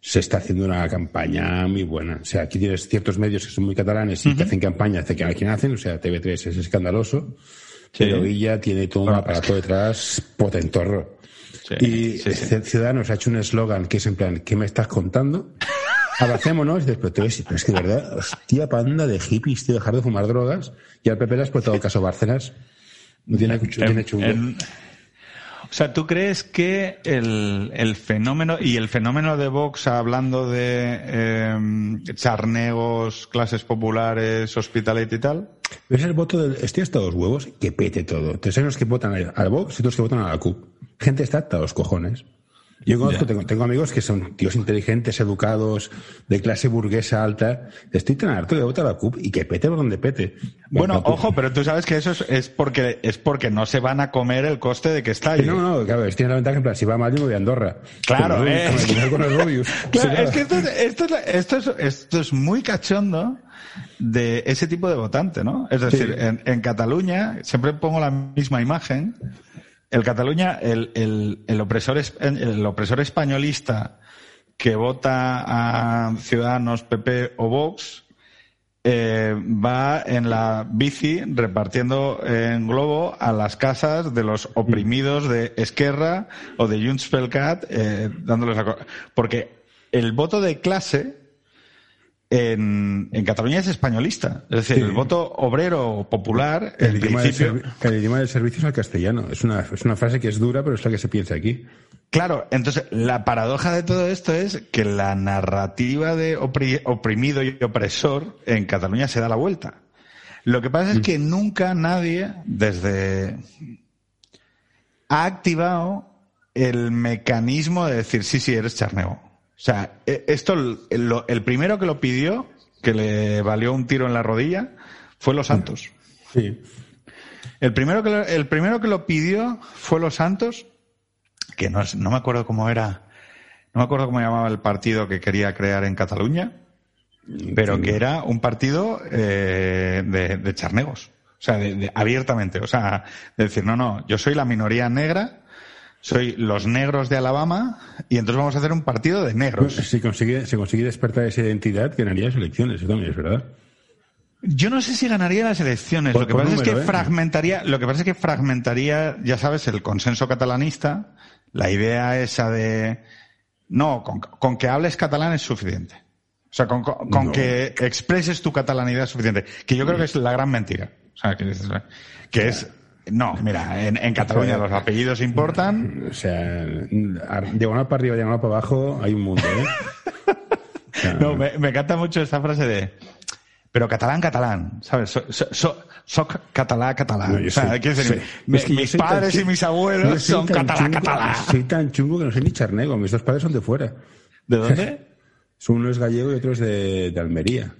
se está haciendo una campaña muy buena. O sea, aquí tienes ciertos medios que son muy catalanes y que hacen campaña, hace que a quien hacen, o sea, TV3 es escandaloso, pero ella tiene todo un aparato detrás potentorro. y Ciudadanos ha hecho un eslogan que es en plan, ¿qué me estás contando? Abracémonos, y después pero es que de verdad, hostia panda de hippies, tío, dejar de fumar drogas, y al PP le has todo el caso Bárcenas. No tiene, tiene chungo. O sea, ¿tú crees que el, el fenómeno, y el fenómeno de Vox hablando de eh, charnegos, clases populares, hospitality y tal? Es el voto del, estoy hasta los huevos, que pete todo. Hay unos que votan al Vox y otros que votan a la CUP. Gente está hasta los cojones. Yo conozco, tengo, amigos que son tíos inteligentes, educados, de clase burguesa alta. Estoy tan harto de votar a la CUP y que pete por donde pete. Bueno, ojo, pero tú sabes que eso es, porque es porque no se van a comer el coste de que está ahí. No, no, claro, es tiene la ventaja en plan, si va mal yo me voy a Andorra. Claro, eh. claro es que esto es, esto, es, esto, es, esto es muy cachondo de ese tipo de votante, ¿no? Es decir, en, en Cataluña siempre pongo la misma imagen el Cataluña, el, el, el, opresor, el opresor españolista que vota a Ciudadanos, PP o Vox, eh, va en la bici repartiendo en globo a las casas de los oprimidos de Esquerra o de Junts pel Cat, eh, dándoles a... Porque el voto de clase en, en, Cataluña es españolista. Es decir, el voto obrero popular, el, idioma principio... el idioma del servicio es el castellano. Es una, es una frase que es dura, pero es la que se piensa aquí. Claro, entonces la paradoja de todo esto es que la narrativa de oprimido y opresor en Cataluña se da la vuelta. Lo que pasa es mm. que nunca nadie, desde. ha activado el mecanismo de decir, sí, sí, eres charnego. O sea, e- esto, el, primero que lo pidió, que le valió un tiro en la rodilla, fue Los Santos. Sí. El primero que lo, el primero que lo pidió fue Los Santos, que no, es- no me acuerdo cómo era, no me acuerdo cómo llamaba el partido que quería crear en Cataluña, pero que era un partido eh, de, de charnegos. O sea, de- de- abiertamente. O sea, de decir, no, no, yo soy la minoría negra, soy los negros de Alabama, y entonces vamos a hacer un partido de negros. Si consigue, se consigue despertar esa identidad, ganaría las elecciones, eso también es verdad. Yo no sé si ganaría las elecciones. Por- lo que pasa es que ¿eh? fragmentaría, lo que pasa es que fragmentaría, ya sabes, el consenso catalanista. La idea esa de no, con, con que hables catalán es suficiente. O sea, con, con- con No. que expreses tu catalanidad es suficiente. Que yo creo que es la gran mentira. O sea, que es, que es no, mira, en, en Cataluña los apellidos importan. O sea, diagonal para arriba, diagonal para abajo, hay un mundo, ¿eh? No, me, me encanta mucho esta frase de pero catalán, catalán, ¿sabes? So, so- so- soc catalá, catalán. No, o sea, soy- decir, soy- mi- es que yo mis padres y mis abuelos son catalá, catalá. Soy tan chungo que no soy ni charnego. Mis dos padres son de fuera. ¿De dónde? Uno es gallego y otro es de, de Almería.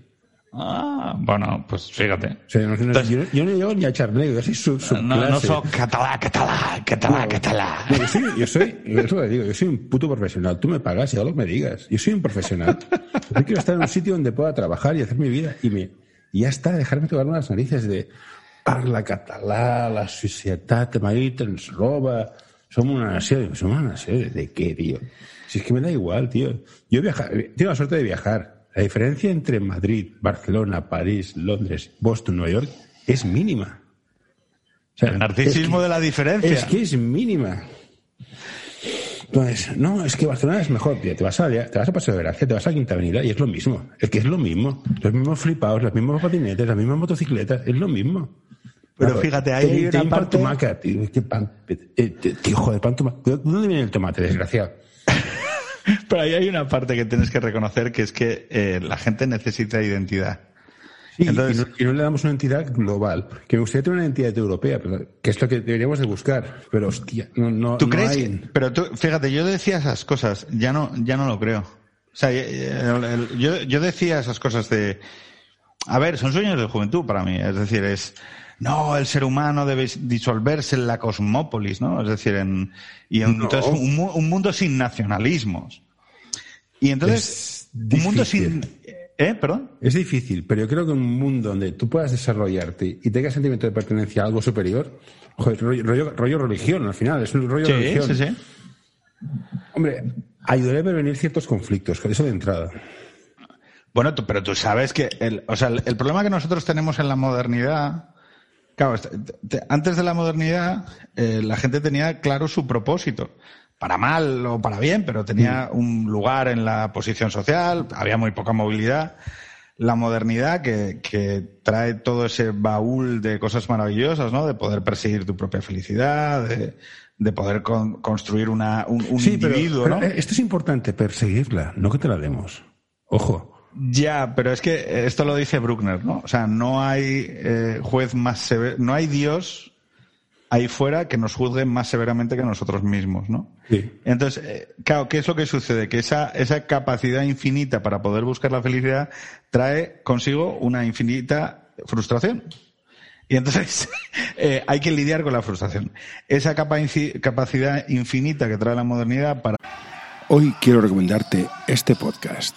Ah, bueno, pues fíjate. O sea, no- no- Entonces- yo, yo no llego ni a charnego, yo soy su, No, no subclase. soy catalá, catalá, catalá, catalá. No, yo soy, yo soy, es lo que digo, yo soy un puto profesional. Tú me pagas y que me digas. Yo soy un profesional. Yo quiero estar en un sitio donde pueda trabajar y hacer mi vida y me, y ya está, dejarme tocarme las narices de parla català, la societat de Madrid ens roba, somos una nación. ¿Somos una nación de qué, tío? Si es que me da igual, tío. Yo viaja, tengo la suerte de viajar. La diferencia entre Madrid, Barcelona, París, Londres, Boston, Nueva York es mínima. O sea, El narcisismo es que- de la diferencia. Es que es mínima. Entonces, no, es que Barcelona es mejor, tío. Te vas a, te vas a Paseo de Gracia, te vas a Quinta Avenida y es lo mismo. Es que es lo mismo. Los mismos flipados, las mismas patinetes, las mismas motocicletas, es lo mismo. Pero Claro, fíjate, ahí hay una pan parte- tío. ¿Qué pan? eh, tío, joder, pan. ¿De dónde viene el tomate, desgraciado? Pero ahí hay una parte que tienes que reconocer que es que eh, la gente necesita identidad. Sí, Entonces- y, no, y no le damos una entidad global. Que me gustaría tener una entidad europea, pero- que es lo que deberíamos de buscar. Pero, hostia, no, no, ¿Tú no crees? hay- que- pero tú, fíjate, yo decía esas cosas, ya no, ya no lo creo. O sea, yo, yo decía esas cosas de, a ver, son sueños de juventud para mí. Es decir, es, no, el ser humano debe disolverse en la cosmópolis, ¿no? Es decir, en, y en- No. entonces un, mu- un mundo sin nacionalismos. Y entonces, Es un mundo sin, ¿eh? Perdón. Es difícil, pero yo creo que un mundo donde tú puedas desarrollarte y tengas sentimiento de pertenencia a algo superior, joder, rollo, rollo- rollo religión al final, es un rollo religión. sí, sí. Hombre, ayudaría a prevenir ciertos conflictos, con eso de entrada. Bueno, tú- pero tú sabes que el, o sea, el, el problema que nosotros tenemos en la modernidad, claro, este- te- antes de la modernidad, eh, la gente tenía claro su propósito, para mal o para bien, pero tenía un lugar en la posición social, había muy poca movilidad. La modernidad que, que trae todo ese baúl de cosas maravillosas, ¿no? De poder perseguir tu propia felicidad, de, de poder con- construir una, un, un sí, individuo, pero, ¿no? eh, esto es importante, perseguirla, no que te la demos. Ojo. Ya, pero es que esto lo dice Bruckner, ¿no? O sea, no hay eh, juez más severo, no hay Dios ahí fuera que nos juzgue más severamente que nosotros mismos, ¿no? Sí. Entonces, eh, claro, ¿qué es lo que sucede? Que esa, esa capacidad infinita para poder buscar la felicidad trae consigo una infinita frustración. Y entonces eh, hay que lidiar con la frustración. Esa capa- inci- capacidad infinita que trae la modernidad para Hoy quiero recomendarte este podcast.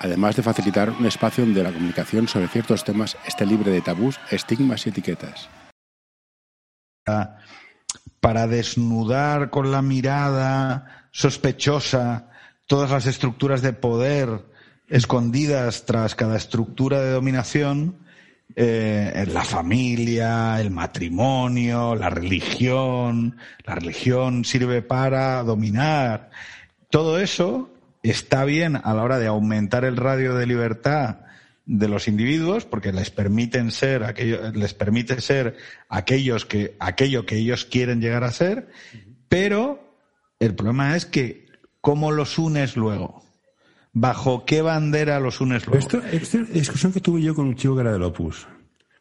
además de facilitar un espacio donde la comunicación sobre ciertos temas esté libre de tabús, estigmas y etiquetas. para desnudar con la mirada sospechosa todas las estructuras de poder escondidas tras cada estructura de dominación, eh, la familia, el matrimonio, la religión, la religión sirve para dominar. Todo eso está bien a la hora de aumentar el radio de libertad de los individuos porque les permiten ser aquello, les permite ser aquellos que aquello que ellos quieren llegar a ser, pero el problema es que cómo los unes luego. ¿Bajo qué bandera los unes luego? Esto, esta discusión que tuve yo con un chico que era del Opus.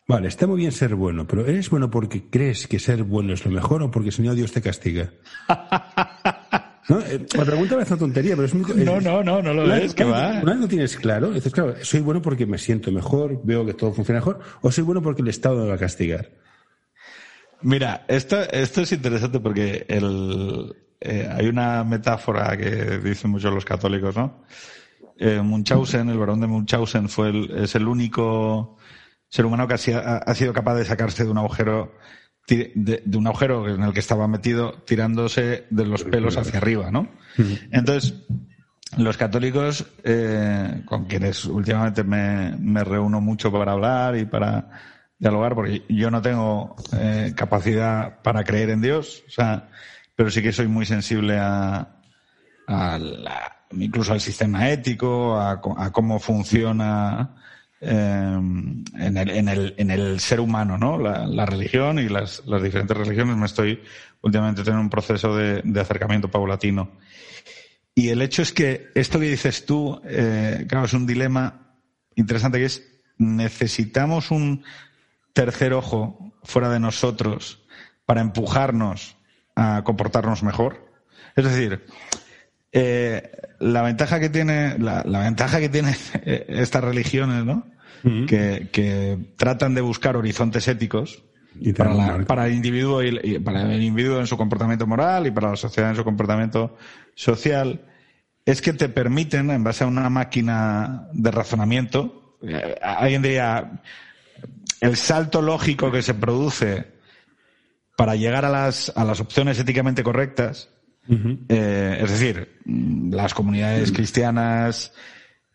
Vale, está muy bien ser bueno, pero ¿eres bueno porque crees que ser bueno es lo mejor o porque si no Dios te castiga? ¿No? Eh, la pregunta me hace una tontería, pero es muy... No, no, no, no lo es, que va. Una vez lo tienes claro, dices, claro, soy bueno porque me siento mejor, veo que todo funciona mejor, o soy bueno porque el Estado me va a castigar. Mira, esto, esto es interesante porque el, eh, hay una metáfora que dicen muchos los católicos, ¿no? Eh, Munchausen, el varón de Munchausen, fue el, es el único ser humano que ha, ha sido capaz de sacarse de un agujero de, un agujero en el que estaba metido tirándose de los pelos hacia arriba, ¿no? Entonces, los católicos, eh, con quienes últimamente me, me, reúno mucho para hablar y para dialogar, porque yo no tengo eh, capacidad para creer en Dios, o sea, pero sí que soy muy sensible a, a la, incluso al sistema ético, a, a cómo funciona Em, en, el, en, el, en, el, ser humano, ¿no? La, religión y las, las, diferentes religiones. Me estoy últimamente teniendo un proceso de, de, acercamiento paulatino. Y el hecho es que esto que dices tú, eh, claro, es un dilema interesante que es necesitamos un tercer ojo fuera de nosotros para empujarnos a comportarnos mejor. Es decir, eh, la ventaja que tiene, la, ventaja que tiene estas religiones, ¿no? que, tratan de buscar horizontes éticos para, el individuo y, para el individuo en su comportamiento moral y para la sociedad en su comportamiento social, es que te permiten, en base a una máquina de razonamiento, eh, alguien diría, el salto lógico que se produce para llegar a las, a las opciones éticamente correctas, eh, es decir, las comunidades cristianas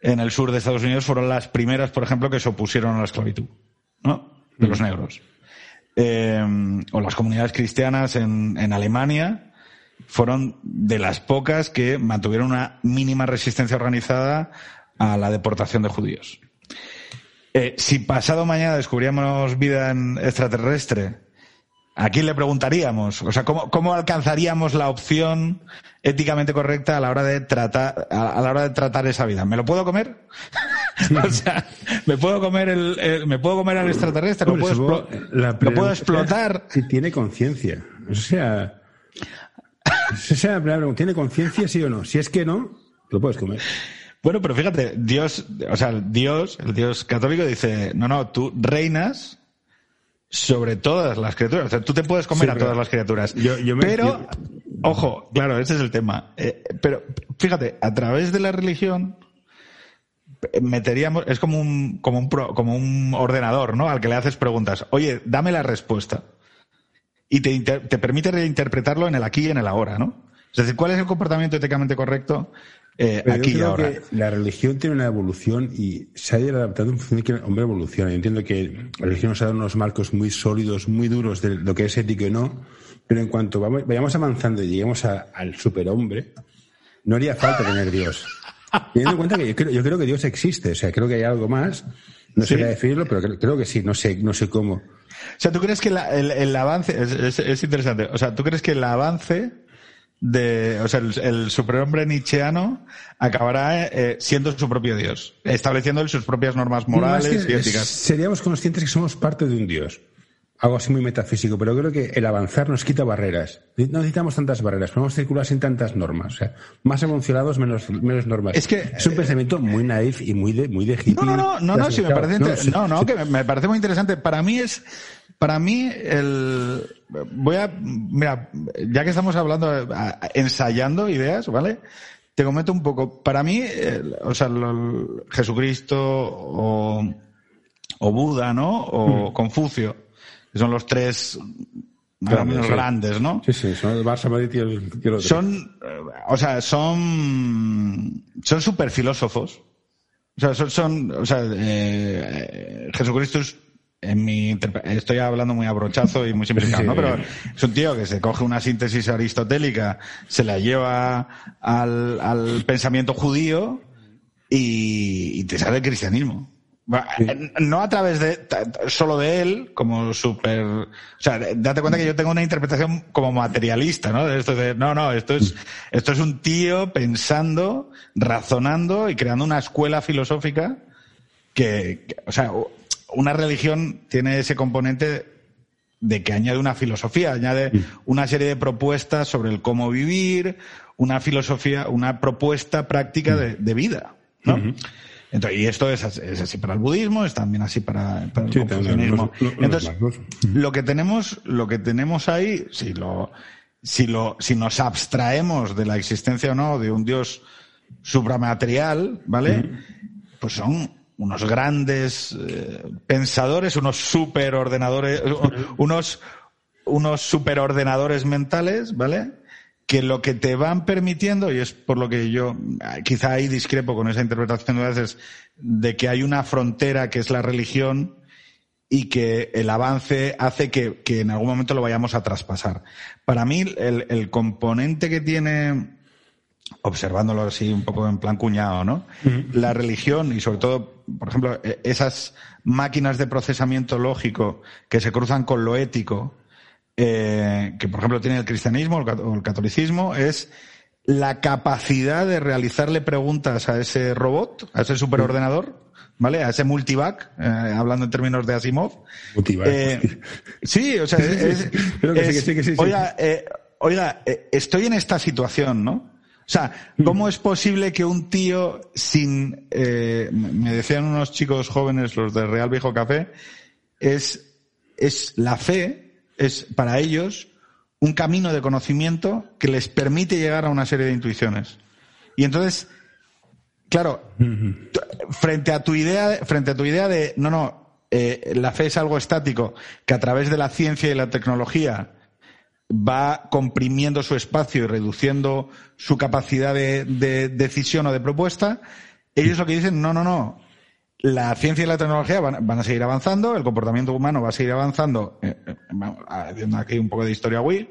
en el sur de Estados Unidos fueron las primeras, por ejemplo, que se opusieron a la esclavitud, ¿no? De los negros. Eh, o las comunidades cristianas en, en Alemania fueron de las pocas que mantuvieron una mínima resistencia organizada a la deportación de judíos. Eh, si pasado mañana descubríamos vida en extraterrestre ¿A quién le preguntaríamos? O sea, ¿cómo, ¿cómo, alcanzaríamos la opción éticamente correcta a la hora de tratar, a, la hora de tratar esa vida? ¿Me lo puedo comer? o sea, ¿me puedo comer el, me puedo comer al extraterrestre? ¿Lo, puedo, ¿lo puedo, explotar? Si tiene conciencia. O sea, sea, ¿tiene conciencia sí o no? Si es que no, lo puedes comer. Bueno, pero fíjate, Dios, o sea, Dios, el Dios católico dice, no, no, tú reinas sobre todas las criaturas. O sea, tú te puedes comer a todas las criaturas. pero, ojo, claro, ese es el tema. Eh, pero fíjate, a través de la religión meteríamos, es como un, como un, como un ordenador, ¿no? Al que le haces preguntas. Oye, dame la respuesta. Y te, te permite reinterpretarlo en el aquí y en el ahora, ¿no? Es decir, ¿cuál es el comportamiento éticamente correcto eh, aquí yo creo Que la religión tiene una evolución y se ha ido adaptando en función de que el hombre evoluciona. Yo entiendo que la religión nos ha dado unos marcos muy sólidos, muy duros de lo que es ético y no, pero en cuanto vayamos avanzando y lleguemos al superhombre, no haría falta tener Dios. Teniendo en cuenta que yo creo, yo creo, que Dios existe, o sea, creo que hay algo más. No sé definirlo, pero creo, que sí, no sé, no sé cómo. O sea, ¿tú crees que el, avance, es, interesante, o sea, ¿tú crees que el avance de, o sea, el, superhombre nietzscheano acabará eh, siendo su propio dios, estableciendo sus propias normas morales y éticas. Seríamos conscientes que somos parte de un dios. Algo así muy metafísico, pero creo que el avanzar nos quita barreras. No necesitamos tantas barreras, podemos circular sin tantas normas. O sea, más evolucionados, menos, menos normas. Es que es un pensamiento muy naif y muy de, muy de hippie. No, no, no, no, no, sí, me parece, no, no, que me parece muy interesante. Para mí es, para mí, el. Voy a. Mira, ya que estamos hablando, ensayando ideas, ¿vale? Te comento un poco. Para mí, o sea, Jesucristo o, o, Buda, ¿no? O hmm. Confucio, que son los tres grandes, ¿no? Sí, sí, son el Barça Madrid y el, Son, o sea, son, son super filósofos. O sea, son, son o sea, eh, Jesucristo es en mi estoy hablando muy abrochazo y muy simplificado, ¿no? Pero es un tío que se coge una síntesis aristotélica, se la lleva al, al pensamiento judío y, y te sale el cristianismo. No a través de solo de él, como súper. O sea, date cuenta que yo tengo una interpretación como materialista, ¿no? De esto de, no, no, esto es, esto es un tío pensando, razonando y creando una escuela filosófica que, o sea, una religión tiene ese componente de que añade una filosofía, añade una serie de propuestas sobre el cómo vivir, una filosofía, una propuesta práctica de, vida, ¿no? Entonces, y esto es, así para el budismo, es también así para, el confucianismo. Entonces, lo que tenemos, lo que tenemos ahí, si lo, si lo, si nos abstraemos de la existencia o no de un Dios supramaterial, ¿vale? Pues son unos grandes eh, pensadores, unos superordenadores, unos, unos superordenadores mentales, ¿vale? Que lo que te van permitiendo, y es por lo que yo quizá ahí discrepo con esa interpretación de veces, de que hay una frontera que es la religión y que el avance hace que, que en algún momento lo vayamos a traspasar. Para mí, el, el componente que tiene observándolo así un poco en plan cuñado, ¿no? La religión y sobre todo, por ejemplo, e, esas máquinas de procesamiento lógico que se cruzan con lo ético, eh, que por ejemplo tiene el cristianismo o el catolicismo, es la capacidad de realizarle preguntas a ese robot, a ese superordenador, ¿vale? A ese multivac, eh, hablando en términos de Asimov. Multivac. Eh, sí, o sea, es, oiga, oiga, estoy en esta situación, ¿no? O sea, ¿cómo es posible que un tío sin, eh, me decían unos chicos jóvenes, los de Real Viejo Café, es, es la fe, es para ellos un camino de conocimiento que les permite llegar a una serie de intuiciones. Y entonces, claro, frente a tu idea, frente a tu idea de, no, no, eh, la fe es algo estático, que a través de la ciencia y la tecnología va comprimiendo su espacio y reduciendo su capacidad de, decisión o de propuesta, ellos lo que dicen, no, no, no, la ciencia y la tecnología van, a seguir avanzando, el comportamiento humano va a seguir avanzando, eh, eh, haciendo aquí un poco de historia Wii,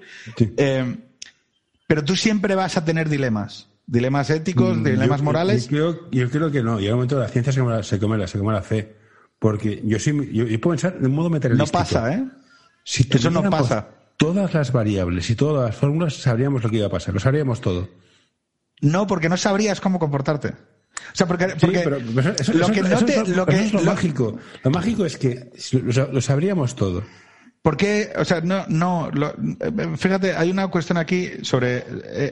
eh, pero tú siempre vas a tener dilemas. Dilemas éticos, mm, dilemas morales. Yo, creo, que no. Y un momento la ciencia se come la, se come se come la fe. Porque yo, sí, yo, puedo pensar de un modo materialístico. No pasa, ¿eh? Eso no pasa todas las variables y todas las fórmulas, sabríamos lo que iba a pasar, lo sabríamos todo. No, porque no sabrías cómo comportarte. O sea, porque, eso, lo que lo es lo, mágico. Lo mágico es que lo, sabríamos todo. Porque, o sea, no, no, fíjate, hay una cuestión aquí sobre,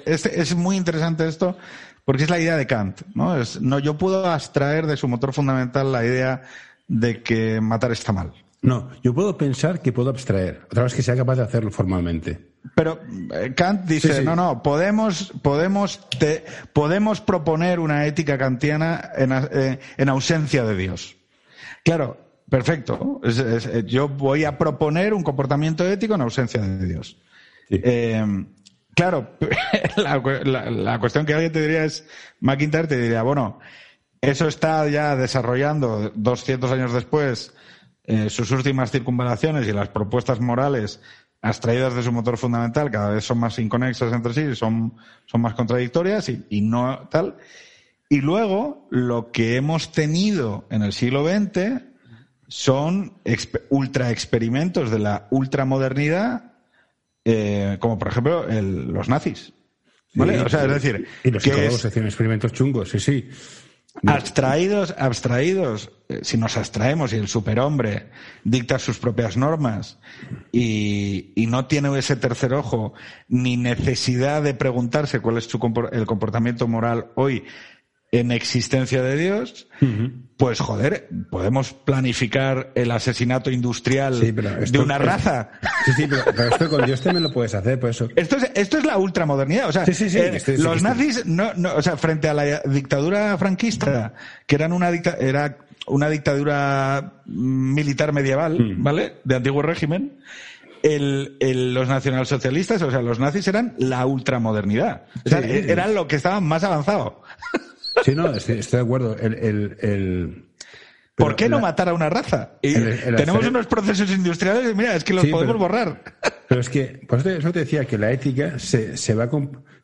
este, es muy interesante esto, porque es la idea de Kant, ¿no? Es, no, yo puedo abstraer de su motor fundamental la idea de que matar está mal. No, yo puedo pensar que puedo abstraer, otra vez que sea capaz de hacerlo formalmente. Pero eh, Kant dice, no, no, podemos, podemos, te, podemos proponer una ética kantiana en, eh, en ausencia de Dios. Claro, perfecto. Eh, yo voy a proponer un comportamiento ético en ausencia de Dios. claro, la, la, cuestión que alguien te diría es, McIntyre te diría, bueno, eso está ya desarrollando 200 años después eh, sus últimas circunvalaciones y las propuestas morales abstraídas de su motor fundamental cada vez son más inconexas entre sí, son, son más contradictorias y, y no tal. Y luego, lo que hemos tenido en el siglo XX son ultra experimentos de la ultramodernidad, eh, como por ejemplo los nazis. ¿Vale? o sea, es decir. Y los psicólogos hacían experimentos chungos, sí, sí. Abstraídos, abstraídos, eh, si nos abstraemos y el superhombre dicta sus propias normas y, no tiene ese tercer ojo ni necesidad de preguntarse cuál es su, el comportamiento moral hoy en existencia de Dios, pues joder, podemos planificar el asesinato industrial de una raza. Sí, sí, pero, esto con Dios también lo puedes hacer, por eso. Esto es, esto es la ultramodernidad. O sea, eh, los nazis, no, no, o sea, frente a la dictadura franquista, que eran una era una dictadura militar medieval, mm. ¿vale? De antiguo régimen. El, el, los nacionalsocialistas, o sea, los nazis eran la ultramodernidad. O sea, eran lo que estaban más avanzado. Sí, no, estoy, de acuerdo. El, el, ¿Por qué no matar a una raza? Y tenemos unos procesos industriales y mira, es que los podemos borrar. Pero es que, por eso te decía que la ética se, se, va,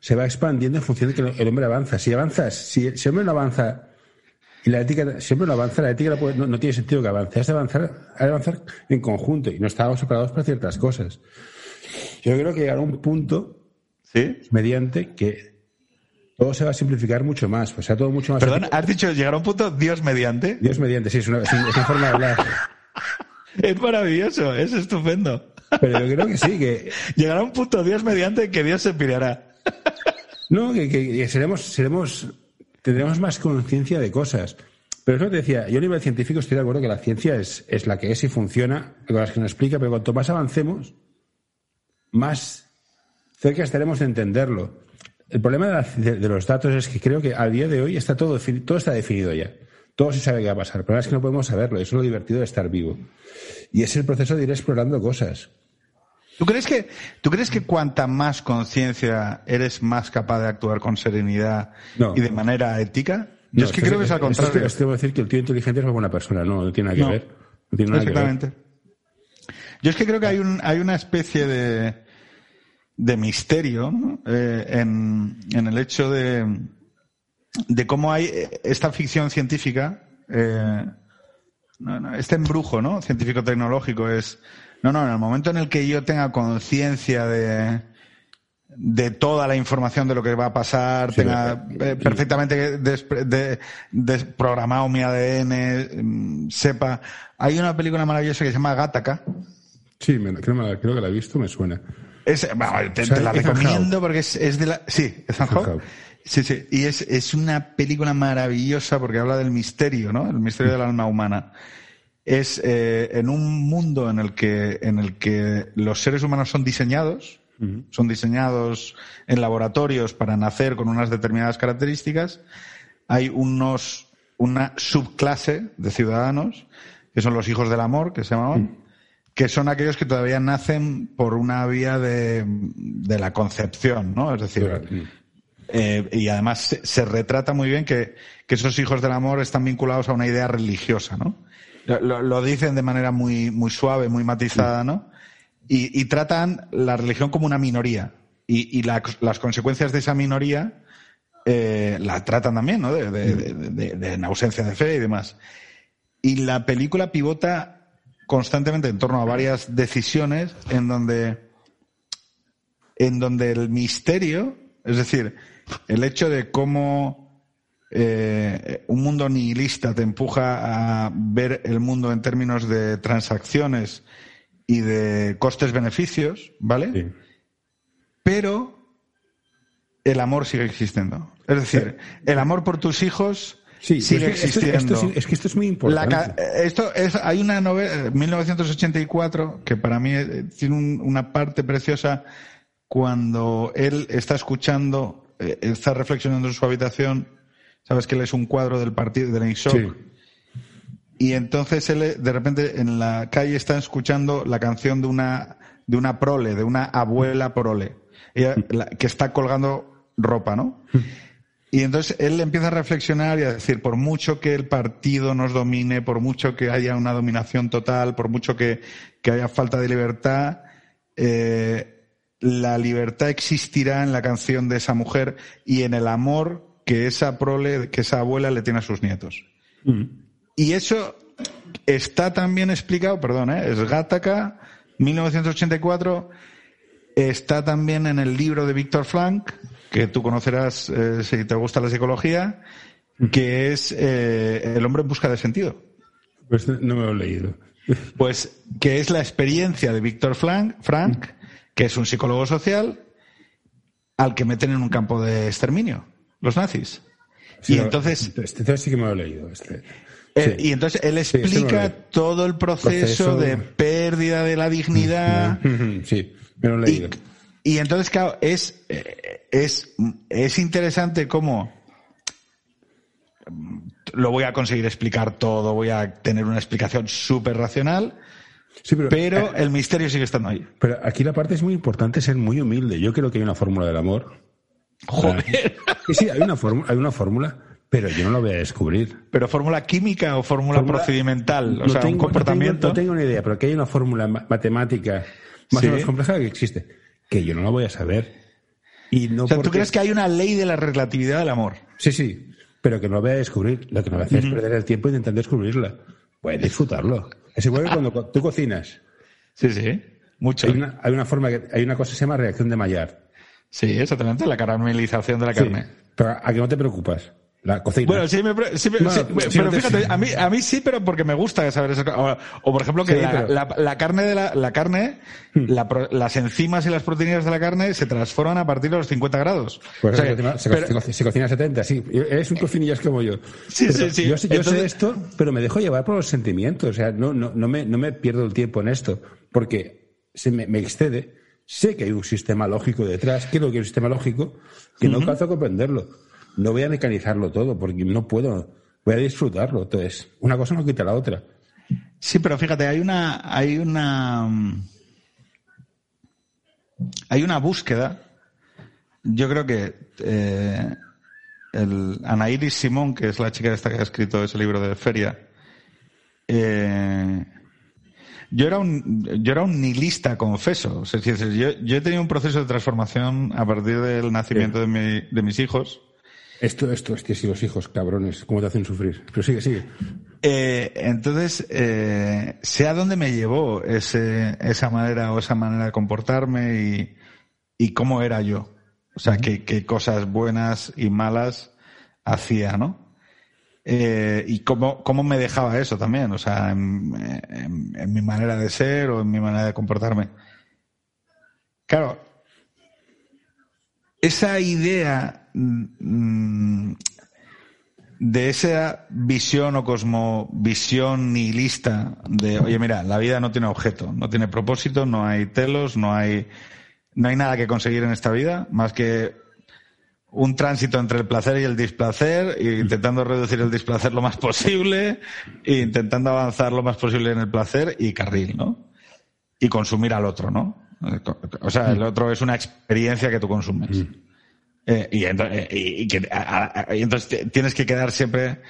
se va expandiendo en función de que el hombre avanza. Si avanzas, si, el hombre no avanza y la ética siempre no avanza, la ética no, tiene sentido que avance. Has de avanzar, has de avanzar en conjunto y no estamos separados para ciertas cosas. Yo creo que llegará un punto ¿Sí? mediante que todo se va a simplificar mucho más, pues sea todo mucho más. Perdón, has dicho llegar a un punto Dios mediante. Dios mediante, sí, es una, forma de hablar. es maravilloso, es estupendo. Pero yo creo que sí, que. Llegará un punto Dios mediante que Dios se pirará. no, que, seremos, seremos, tendremos más conciencia de cosas. Pero eso te decía, yo a nivel científico estoy de acuerdo que la ciencia es, es la que es y funciona, con las que nos explica, pero cuanto más avancemos, más cerca estaremos de entenderlo. El problema de, los datos es que creo que a día de hoy está todo, todo está definido ya. Todo se sabe qué va a pasar. El problema es que no podemos saberlo. Eso es lo divertido de estar vivo. Y es el proceso de ir explorando cosas. ¿Tú crees que, ¿tú crees que cuanta más conciencia eres más capaz de actuar con serenidad y de manera ética? Yo es que creo que es al contrario. Es que, decir que el tío inteligente es una buena persona. No, no tiene nada que ver. No tiene nada exactamente. Yo es que creo que hay, un, hay una especie de, de misterio eh, en, en, el hecho de, de cómo hay esta ficción científica, eh, este embrujo ¿no? científico-tecnológico es, no, no, en el momento en el que yo tenga conciencia de, de toda la información de lo que va a pasar, tenga eh, perfectamente desprogramado mi ADN, mm, sepa. Hay una película maravillosa que se llama Gattaca. Sí, creo, creo que la he visto, me suena. Es, te, la recomiendo porque es, es, de la. Sí, es Sí, sí. Y es, es una película maravillosa porque habla del misterio, ¿no? El misterio del alma humana. Es eh, en un mundo en el que, en el que los seres humanos son diseñados, son diseñados en laboratorios para nacer con unas determinadas características. Hay unos, una subclase de ciudadanos que son los hijos del amor, que se llamaban, que son aquellos que todavía nacen por una vía de, de la concepción, ¿no? Es decir, eh, y además se, retrata muy bien que, que, esos hijos del amor están vinculados a una idea religiosa, ¿no? Lo, lo dicen de manera muy, muy suave, muy matizada, ¿no? Y, y tratan la religión como una minoría. Y, y la, las consecuencias de esa minoría eh, la tratan también, ¿no? De, de, de, de, en ausencia de fe y demás. Y la película pivota constantemente en torno a varias decisiones en donde, en donde el misterio, es decir, el hecho de cómo eh, un mundo nihilista te empuja a ver el mundo en términos de transacciones y de costes-beneficios, ¿vale? Pero el amor sigue existiendo. Es decir, el amor por tus hijos Sí, sigue existiendo. es que esto es muy importante. esto es, hay una novela, 1984, que para mí eh, tiene una parte preciosa cuando él está escuchando, eh, está reflexionando en su habitación, sabes que él es un cuadro del partido de la Y entonces él de repente en la calle está escuchando la canción de una, de una prole, de una abuela prole, que está colgando ropa, ¿no? Y entonces él empieza a reflexionar y a decir, por mucho que el partido nos domine, por mucho que haya una dominación total, por mucho que, haya falta de libertad, eh, la libertad existirá en la canción de esa mujer y en el amor que esa prole, que esa abuela le tiene a sus nietos. Mm. Y eso está también explicado, perdón, ¿eh? es Gattaca, 1984, está también en el libro de Víctor Frank, que tú conocerás eh, si te gusta la psicología, que es eh, El hombre en busca de sentido. Pues no me lo he leído. Pues que es la experiencia de Víctor Frank, que es un psicólogo social, al que meten en un campo de exterminio, los nazis. y entonces... Este, sí que me lo he leído. Este. Eh, y entonces él explica todo el proceso, de pérdida de la dignidad. Sí, me lo he leído. Y entonces, claro, es, eh, es, es interesante cómo lo voy a conseguir explicar todo, voy a tener una explicación súper racional, pero, eh, el misterio sigue estando ahí. Pero aquí la parte es muy importante ser muy humilde. Yo creo que hay una fórmula del amor. Joder. Sí, sí, hay una fórmula, hay una fórmula, Pero yo no lo voy a descubrir. ¿Pero fórmula química o fórmula, Fórmula- procedimental? O no sea, un comportamiento. No tengo, no tengo ni idea, pero que hay una fórmula ma- matemática más Sí. o menos compleja que existe, que yo no la voy a saber. Y no o sea, ¿tú crees que hay una ley de la relatividad del amor? Sí, sí, pero que no lo voy a descubrir. Lo que no voy a hacer es perder el tiempo intentando descubrirla. Voy a disfrutarlo. Es igual que cuando co- tú cocinas. Sí, sí. Mucho. Hay una, hay una forma que, hay una cosa que se llama reacción de Maillard. Sí, exactamente, la caramelización de la Sí, carne. pero a que no te preocupas. La cocina. Bueno, sí, me sí, me- No, sí, sí, pero fíjate, a mí, a mí sí, pero porque me gusta saber eso. O, o, por ejemplo, que Sí, la, pero- la- la carne de la, la carne, pro- las enzimas y las proteínas de la carne se transforman a partir de los 50 grados. Pues O sea, se, cocina, pero- se cocina a 70, sí. Eres un cocinillas como yo. Sí, Pero sí, sí. Yo, sé- esto, pero me dejo llevar por los sentimientos. O sea, no, no, no, me, no me pierdo el tiempo en esto, porque se me, me excede. Sé que hay un sistema lógico detrás, creo que hay un sistema lógico, que no alcanzo a comprenderlo. No voy a mecanizarlo todo, porque no puedo. Voy a disfrutarlo. Entonces, una cosa no quita la otra. Sí, pero fíjate, hay una, hay una, hay una búsqueda. Yo creo que eh, el Simón, que es la chica esta que ha escrito ese libro de Feria, eh, yo era un, yo era un nihilista, confeso. Yo, yo he tenido un proceso de transformación a partir del nacimiento de, mi- de mis hijos. Esto, esto, hostia, si los hijos, cabrones, cómo te hacen sufrir. Pero sigue, sigue. Eh, entonces, eh, sé a dónde me llevó ese, esa manera o esa manera de comportarme y, y cómo era yo. O sea, qué, qué cosas buenas y malas hacía, ¿no? Eh, y cómo, cómo me dejaba eso también, o sea, en- en mi manera de ser o en mi manera de comportarme. Claro, esa idea mm, de esa visión o cosmovisión nihilista de, oye, mira, la vida no tiene objeto, no tiene propósito, no hay telos, no hay, no hay nada que conseguir en esta vida más que un tránsito entre el placer y el displacer, intentando reducir el displacer lo más posible, e intentando avanzar lo más posible en el placer y carril, ¿no? Y consumir al otro, ¿no? O sea, el otro es una experiencia que tú consumes. Eh, y, ento- eh, y- y que, a- a- y entonces tienes que quedar siempre,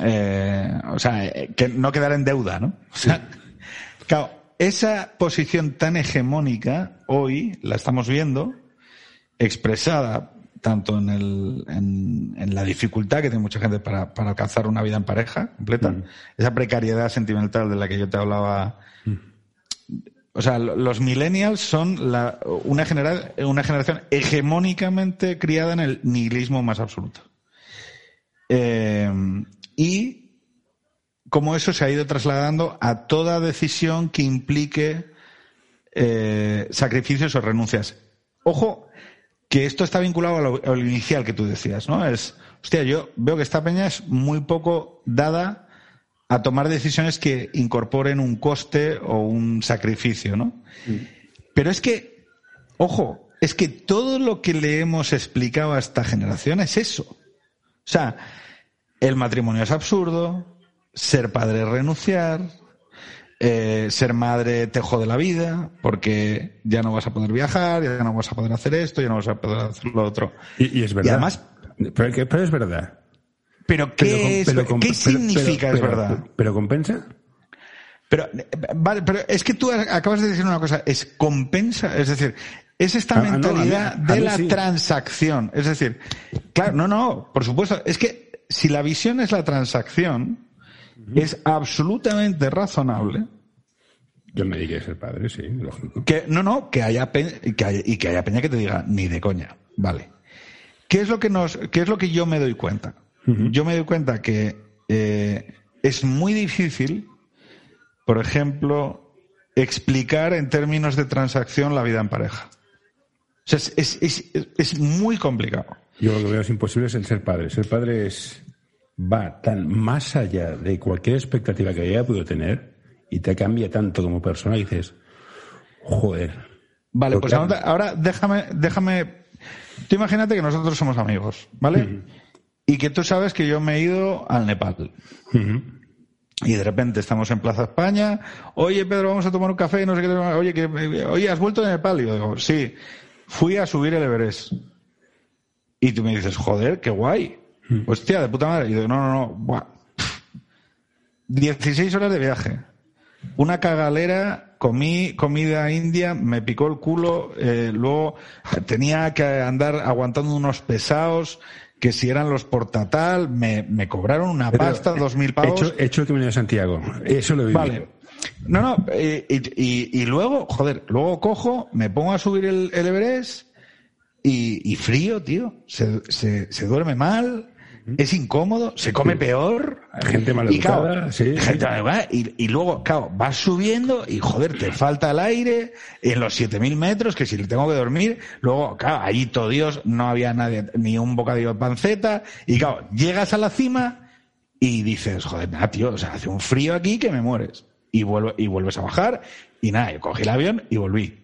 eh, o sea, eh, que no quedar en deuda, ¿no? O sea, claro, esa posición tan hegemónica hoy la estamos viendo expresada tanto en, el, en, en la dificultad que tiene mucha gente para, para alcanzar una vida en pareja completa, esa precariedad sentimental de la que yo te hablaba. O sea, lo- los millennials son la, una, genera- una generación hegemónicamente criada en el nihilismo más absoluto. Eh, y cómo eso se ha ido trasladando a toda decisión que implique eh, sacrificios o renuncias. Ojo, que esto está vinculado a lo, a lo inicial que tú decías, ¿no? Es, hostia, yo veo que esta peña es muy poco dada a tomar decisiones que incorporen un coste o un sacrificio, ¿no? Pero es que, ojo, es que todo lo que le hemos explicado a esta generación es eso. O sea, el matrimonio es absurdo, ser padre es renunciar, eh, ser madre te jode la vida, porque ya no vas a poder viajar, ya no vas a poder hacer esto, ya no vas a poder hacer lo otro. Y, y es verdad. además- pero, pero es verdad. Pero ¿qué, Pero es- pero ¿qué pero- significa es verdad? Pero compensa. Pero, eh, vale, pero es que tú acabas de decir una cosa, es compensa, es decir, es esta Ah, ah, no, a mí- mentalidad a de la sí. transacción. Es decir, claro, no, no, por supuesto, es que si la visión es la transacción, es absolutamente razonable Yo me dediqué a ser padre, sí, lógico. que, no, no, que haya, que haya- y que haya peña que te diga, ni de coña, vale. ¿Qué es lo que nos, qué es lo que yo me doy cuenta? Yo me doy cuenta que eh, es muy difícil, por ejemplo, explicar en términos de transacción la vida en pareja. O sea, es, es, es, es muy complicado. Yo lo que veo es imposible es el ser padre. Ser padre es va tan más allá de cualquier expectativa que haya podido tener y te cambia tanto como persona y dices, joder. Vale, pues ahora déjame, déjame. Tú imagínate que nosotros somos amigos, ¿vale? Y que tú sabes que yo me he ido al Nepal. Y de repente estamos en Plaza España. Oye, Pedro, vamos a tomar un café. No sé qué. Oye, que, oye, ¿has vuelto de Nepal? Y yo digo, sí. Fui a subir el Everest. Y tú me dices, joder, qué guay. Tía, de puta madre. Y digo, no, no, no. Buah. 16 horas de viaje. Una cagalera, comí comida india, me picó el culo, eh, luego tenía que andar aguantando unos pesados que si eran los portatal, me, me cobraron una Pero, pasta, dos mil pavos. Hecho, hecho el camino de Santiago. Eso lo he vivido. Vale. No, no, eh, y, y- y luego, joder, luego cojo, me pongo a subir el, el Everest y, y frío, tío. Se, se, se duerme mal, es incómodo, se come peor. Gente mal Y, claro, educada, sí. gente mal educada, y, y luego, claro, vas subiendo y joder, te falta el aire en los 7000 metros, que si le tengo que dormir, luego, claro, allí todo Dios, no había nadie, ni un bocadillo de panceta, y claro, llegas a la cima y dices, joder, nada, tío, o sea, hace un frío aquí que me mueres. Y, vuelvo, y vuelves a bajar, y nada, yo cogí el avión y volví.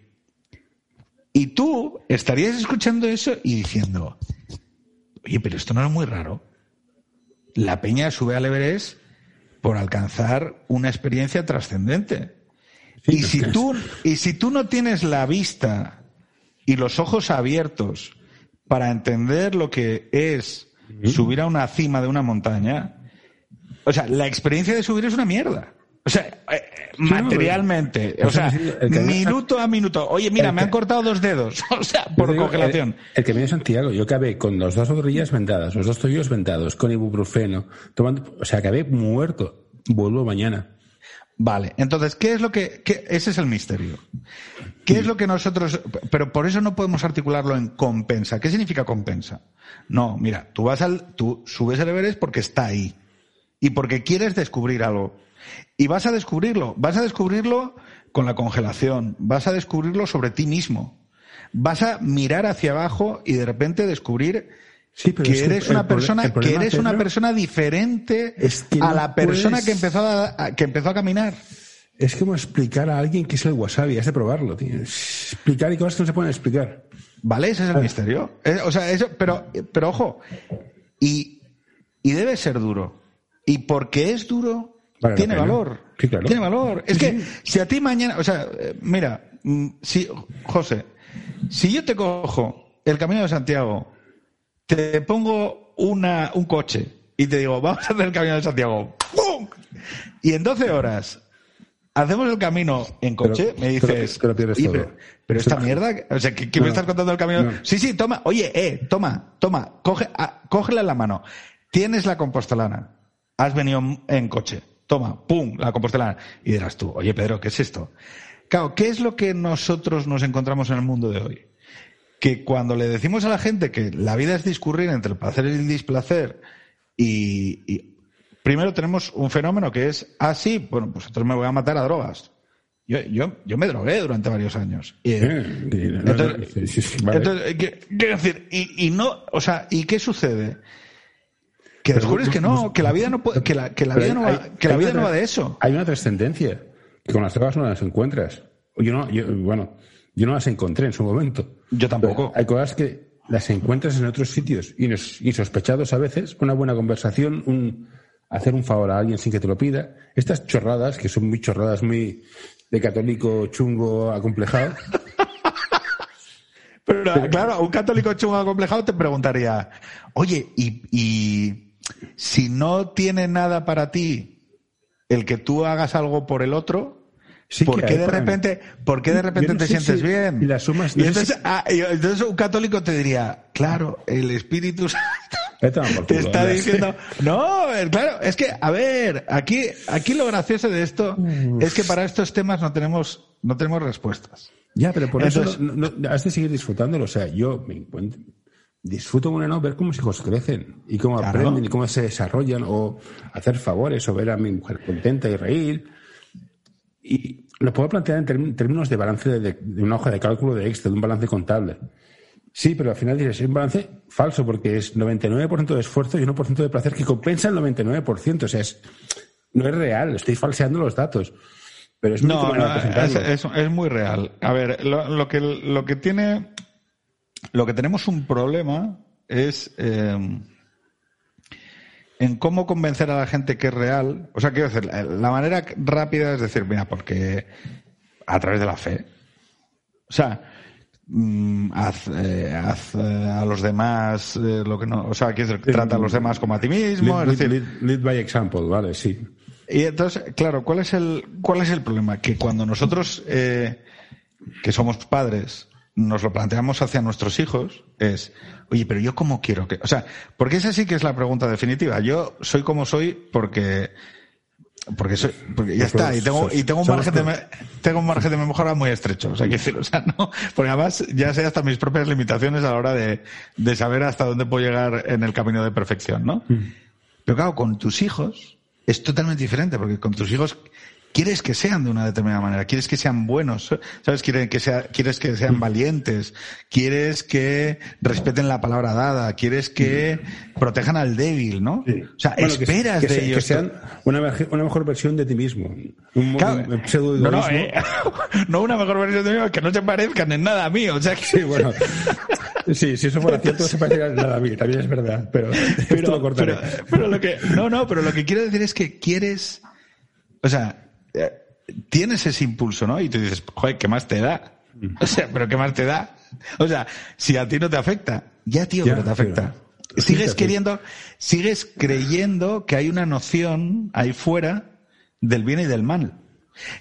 Y tú estarías escuchando eso y diciendo, oye, pero esto no es muy raro. La peña sube al Everest por alcanzar una experiencia trascendente. Sí, y, si tú, y si tú no tienes la vista y los ojos abiertos para entender lo que es subir a una cima de una montaña, o sea, la experiencia de subir es una mierda. O sea, no, materialmente, o sea, que- minuto a minuto. Oye, mira, me que- han cortado dos dedos. O sea, por digo, congelación. El, el camino de Santiago, yo acabé con los dos rodillas vendadas, los dos tobillos vendados, con ibuprofeno, tomando, o sea, acabé muerto. Vuelvo mañana. Vale, entonces, ¿qué es lo que, qué- ese es el misterio? ¿Qué es lo que nosotros, pero por eso no podemos articularlo en compensa? ¿Qué significa compensa? No, mira, tú vas al, tú subes el Everest porque está ahí y porque quieres descubrir algo. Y vas a descubrirlo, vas a descubrirlo con la congelación, vas a descubrirlo sobre ti mismo. Vas a mirar hacia abajo y de repente descubrir Sí, pero que es que eres una persona, que eres una persona diferente es que a la persona puedes- que empezó a, a- que empezó a caminar. Es como explicar a alguien qué es el wasabi, has de probarlo, tío. Explicar y cosas que no se pueden explicar. ¿Vale? Ese es el misterio. Eh, o sea, eso, pero, pero ojo, y, y debe ser duro. Y porque es duro, Vale tiene valor. Sí, claro. Tiene valor. Es Sí, que sí. si a ti mañana, o sea, eh, mira, mm, si, José, si yo te cojo el camino de Santiago, te pongo una, un coche y te digo, vamos a hacer el camino de Santiago, ¡pum! Y en 12 horas hacemos el camino en coche, Pero- me dices, pero- pero pierdes "Oye, todo". pero, pero esta mierda, o sea, ¿qué, qué me estás contando el camino? No. Sí, sí, toma, oye, eh, toma, toma, coge, ah, cógela en la mano. Tienes la compostelana, has venido en coche, toma, pum, la compostelana. Y dirás tú, oye, Pedro, ¿qué es esto? Claro, ¿qué es lo que nosotros nos encontramos en el mundo de hoy? Que cuando le decimos a la gente que la vida es discurrir entre el placer y el displacer, y, y primero tenemos un fenómeno que es, ah, sí, bueno, pues entonces me voy a matar a drogas. Yo, yo, yo me drogué durante varios años. Y, entonces, entonces, eh, ¿qué- quiero decir, y, y no, o sea, ¿y qué sucede? Que Pero descubres que no, que la vida no puede, que la, que la vida no hay- va, que la vida no va de eso. Hay una trascendencia que con las drogas no las encuentras. Yo no, yo, bueno, yo no las encontré en su momento. Yo tampoco. Pero hay cosas que las encuentras en otros sitios inos- insospechados a veces. Una buena conversación, un, hacer un favor a alguien sin que te lo pida. Estas chorradas, que son muy chorradas, muy de católico chungo acomplejado. Pero claro, un católico chungo acomplejado te preguntaría, oye, y, y si no tiene nada para ti el que tú hagas algo por el otro, Sí ¿por qué de repente, ¿por qué de repente no te sientes si- bien? y las sumas- no sé entonces, si- ah, y entonces un católico te diría, claro, el Espíritu Santo te está diciendo, no, claro, es que, a ver, aquí, aquí lo gracioso de esto es que para estos temas no tenemos, no tenemos respuestas. Ya, pero por Entonces- eso no- has de seguir disfrutándolo. O sea, yo me encuentro, disfruto no ver cómo mis hijos crecen y cómo Claro. aprenden y cómo se desarrollan o hacer favores o ver a mi mujer contenta y reír. Y lo puedo plantear en términos de balance de, de una hoja de cálculo de Excel, de un balance contable. Sí, pero al final dices, es un balance falso porque es 99% de esfuerzo y 1% de placer que compensa el 99%. O sea, es, no es real, estoy falseando los datos. Pero es muy No, de es, presentarlo. es- es muy real. A ver, lo, lo que, lo que tiene, lo que tenemos un problema es eh, en cómo convencer a la gente que es real. O sea, quiero decir, la manera rápida es decir, mira, porque a través de la fe. O sea, mm, haz, eh, haz, eh, a los demás eh, lo que no, o sea, que trata a los demás como a ti mismo, Lead, es decir, lead- lead by example, vale, sí. y entonces, claro, ¿cuál es el, cuál es el problema? Que cuando nosotros, eh, que somos padres, nos lo planteamos hacia nuestros hijos, es, oye, pero yo cómo quiero que, o sea, porque esa sí que es la pregunta definitiva. Yo soy como soy porque, porque soy, porque ya está, y tengo, y tengo un margen de, me- tengo un margen de mejora muy estrecho. O sea, quiero decir, o sea, no, porque además ya sé hasta mis propias limitaciones a la hora de, de saber hasta dónde puedo llegar en el camino de perfección, ¿no? Pero claro, con tus hijos es totalmente diferente, porque con tus hijos quieres que sean de una determinada manera, quieres que sean buenos, ¿sabes? Quieres que, sea, quieres que sean valientes, quieres que respeten la palabra dada, quieres que protejan al débil, ¿no? O sea, Bueno, esperas que, de se- que ellos. sean una, mejor versión de ti mismo. Un, Claro, un pseudo no, no, eh, no una mejor versión de mí, que no se parezcan en nada a mí, o sea que... Sí, bueno. Sí, si eso fuera cierto, no se parecería nada a mí, también es verdad, pero, esto lo cortaré. pero, pero lo que no no pero lo que quiero decir es que quieres o sea tienes ese impulso no y tú dices joder qué más te da o sea pero qué más te da o sea si a ti no te afecta. Ya tío Ya, pero te afecta. pero- sigues sí, queriendo sigues creyendo que hay una noción ahí fuera del bien y del mal.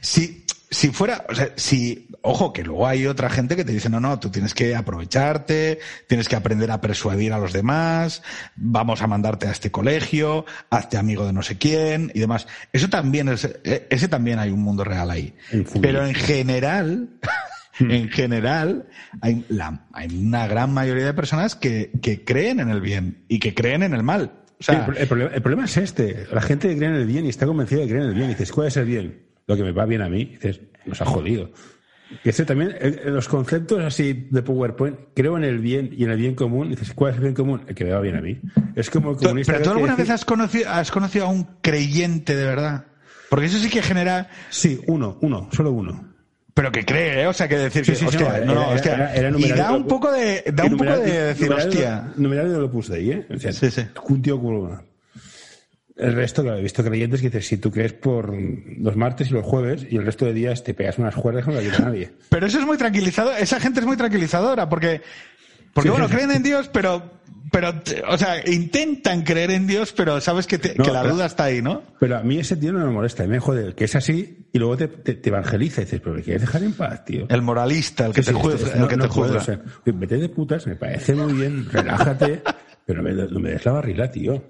Si, si fuera, o sea, si, ojo, que luego hay otra gente que te dice, no, no, tú tienes que aprovecharte, tienes que aprender a persuadir a los demás, vamos a mandarte a este colegio, hazte amigo de no sé quién y demás. Eso también es, eh, ese también hay un mundo real ahí. Pero en general, en general, hay, la, hay una gran mayoría de personas que, que creen en el bien y que creen en el mal. O Sí, sea, el, el problema, el problema es este. La gente cree en el bien y está convencida de creer en el bien. Y dices, ¿cuál es el bien? Lo que me va bien a mí. Y dices, nos ha jodido. Y este también, eh, eh, los conceptos así de PowerPoint, creo en el bien y en el bien común. Dices, ¿cuál es el bien común? El que me va bien a mí. Es como el comunista. Pero tú que alguna dice- vez has conocido, has conocido a un creyente de verdad. Porque eso sí que genera, Sí, uno, uno, solo uno. pero que cree, ¿eh? o sea, que decir, Sí, que, sí, sí, hostia, no, no, era- hostia. era- era y da un poco de, da un poco numeral- de decir, numerario- hostia. Numerario no lo puse ahí, ¿eh? O sea, Sí, sí. Un tío como... El resto, claro, he visto creyentes que dices, si tú crees por los martes y los jueves y el resto de días te pegas unas juergas que no le ayuda a nadie. Pero eso es muy tranquilizador, esa gente es muy tranquilizadora, porque, porque Sí, bueno, sí. creen en Dios, pero, pero, o sea, intentan creer en Dios, pero sabes que, te- No, que la pero- duda está ahí, ¿no? Pero a mí ese tío no me molesta, me jode, que es así y luego te, te, te evangeliza y dices, pero me quieres dejar en paz, tío. El moralista, el que te juzga, el no- que te juzga. o sea, vete de putas, me parece muy bien, relájate, pero no me, no me des la barrila, tío.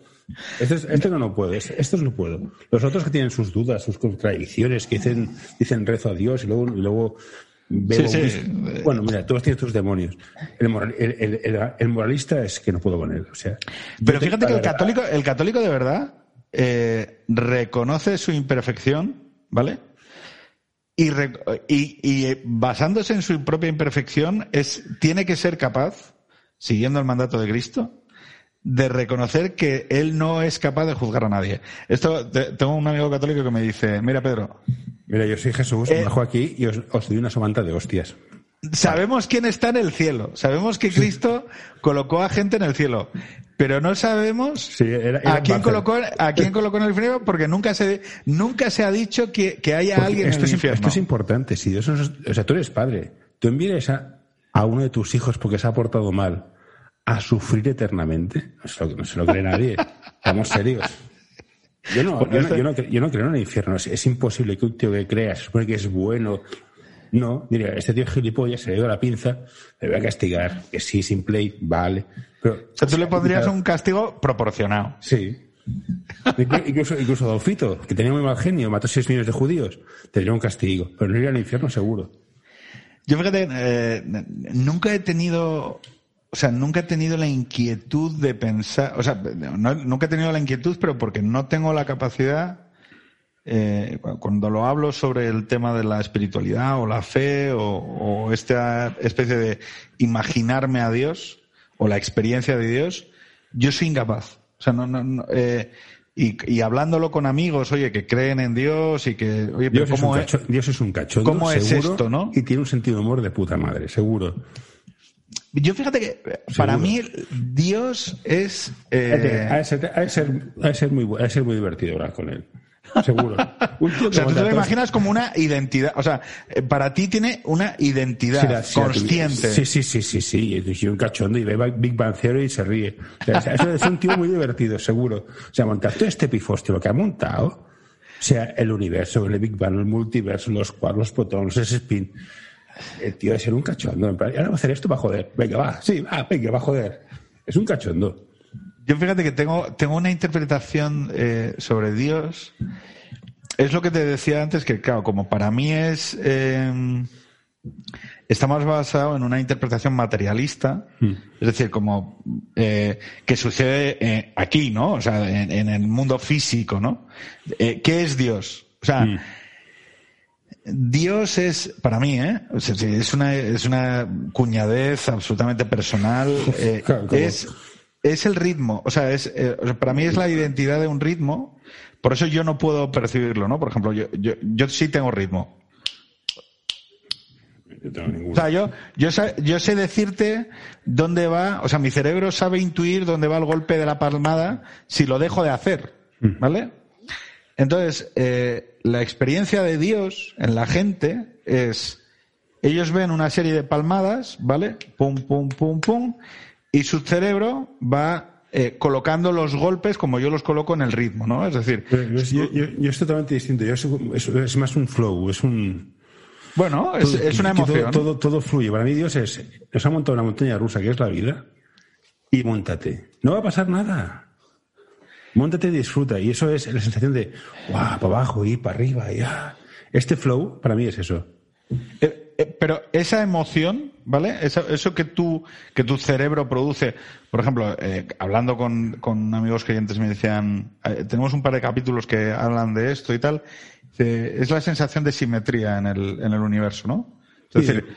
Este, es- este no lo puedo, este- estos no puedo. Los otros que tienen sus dudas, sus contradicciones, que dicen, dicen rezo a Dios y luego, y luego bebo Sí, sí. whisky. Bueno, mira, todos tienen tus demonios. El, moral- el, el- moralista es que no puedo con él. O sea, Pero fíjate que el católico, el católico de verdad eh, reconoce su imperfección, ¿vale? Y, y, y, basándose en su propia imperfección, es, tiene que ser capaz, siguiendo el mandato de Cristo, de reconocer que él no es capaz de juzgar a nadie. Esto, te- tengo un amigo católico que me dice, mira Pedro, Mira, yo soy Jesús, Eh, me bajo aquí y os, os doy una somanta de hostias. sabemos quién está en el cielo, sabemos que Cristo colocó a gente en el cielo, pero no sabemos Sí, era- era a quién colocó a quién colocó en el infierno porque nunca se nunca se ha dicho que, que haya Porque alguien en esto, el es, infierno. esto es importante. Si Dios o sea, tú eres padre. Tú envíes a, a uno de tus hijos porque se ha portado mal a sufrir eternamente. No se lo, no se lo cree nadie. Estamos serios. Yo no, yo, no, yo no cre- yo no creo en el infierno. Es, es imposible que un tío que crea, se supone que es bueno. No, mira, este tío es gilipollas, se le dio la pinza, le voy a castigar. Que sí, sin play, vale. Pero, o sea, tú le pondrías un castigo proporcionado. Sí. Inclu- Incluso, incluso Adolfito, que tenía muy mal genio, mató 6 millones de judíos, tendría un castigo, pero no iría al infierno seguro. Yo fíjate, eh, nunca he tenido, o sea, nunca he tenido la inquietud de pensar, o sea, no- nunca he tenido la inquietud, pero porque no tengo la capacidad, eh, cu- cuando lo hablo sobre el tema de la espiritualidad o la fe o, o esta especie de imaginarme a Dios o la experiencia de Dios, yo soy incapaz. O sea, no, no, no, eh, y, y hablándolo con amigos, oye, que creen en Dios y que, oye, pero Dios es, un ¿cómo es? cacho- Dios es un cachondo, ¿Cómo es esto, no? Y tiene un sentido de humor de puta madre, seguro. Yo fíjate que eh, para mí Dios es... eh, Ha de ser, ha de ser, ha de ser muy, bu- ha de ser muy divertido hablar con él. Seguro. O sea, tú te lo imaginas como una identidad. O sea, eh, para ti tiene una identidad Sí, la- sí, la- consciente. Sí, sí, sí, sí, sí. Y un cachondo y ve Big Bang Theory y se ríe. O sea, eso es un tío muy divertido, seguro. O sea, montar todo este pifostio, que ha montado, o sea, el universo, el Big Bang, el multiverso, los cuadros, los protones, ese spin. El tío debe ser un cachondo. En plan, ahora voy a hacer esto para joder. Venga, va, sí, va, venga, va a joder. Es un cachondo. Yo fíjate que tengo, tengo una interpretación eh, sobre Dios. Es lo que te decía antes, que claro, como para mí es... eh, está más basado en una interpretación materialista, es decir, como eh, que sucede eh, aquí, ¿no? O sea, en, en el mundo físico, ¿no? Eh, ¿Qué es Dios? O sea, Dios es, para mí, ¿eh? Es una, es una cuñadez absolutamente personal. eh, Claro, es, es el ritmo. O sea, es, eh, para mí es la identidad de un ritmo. Por eso yo no puedo percibirlo, ¿no? Por ejemplo, yo, yo, yo sí tengo ritmo. Yo tengo O sea, yo, yo, sé, yo sé decirte dónde va, o sea, mi cerebro sabe intuir dónde va el golpe de la palmada si lo dejo de hacer, ¿vale? Entonces, eh, la experiencia de Dios en la gente es, ellos ven una serie de palmadas, ¿vale? Pum, pum, pum, pum, y su cerebro va eh, colocando los golpes como yo los coloco en el ritmo, ¿no? Es decir, yo, yo- es totalmente distinto. Yo es, es- es más un flow, es un. bueno, es, es una que todo- emoción. Todo, todo, fluye. Para mí Dios es, nos ha montado una montaña rusa que es la vida y montate. No va a pasar nada. Móntate y disfruta. Y eso es la sensación de, guau, para abajo y para arriba. Y, ah. Este flow para mí es eso. Eh, eh, pero esa emoción, ¿vale? Eso, eso que tú, que tu cerebro produce, por ejemplo, eh, hablando con, con amigos creyentes me decían, tenemos un par de capítulos que hablan de esto y tal, es la sensación de simetría en el, en el universo, ¿no? Es Sí, decir.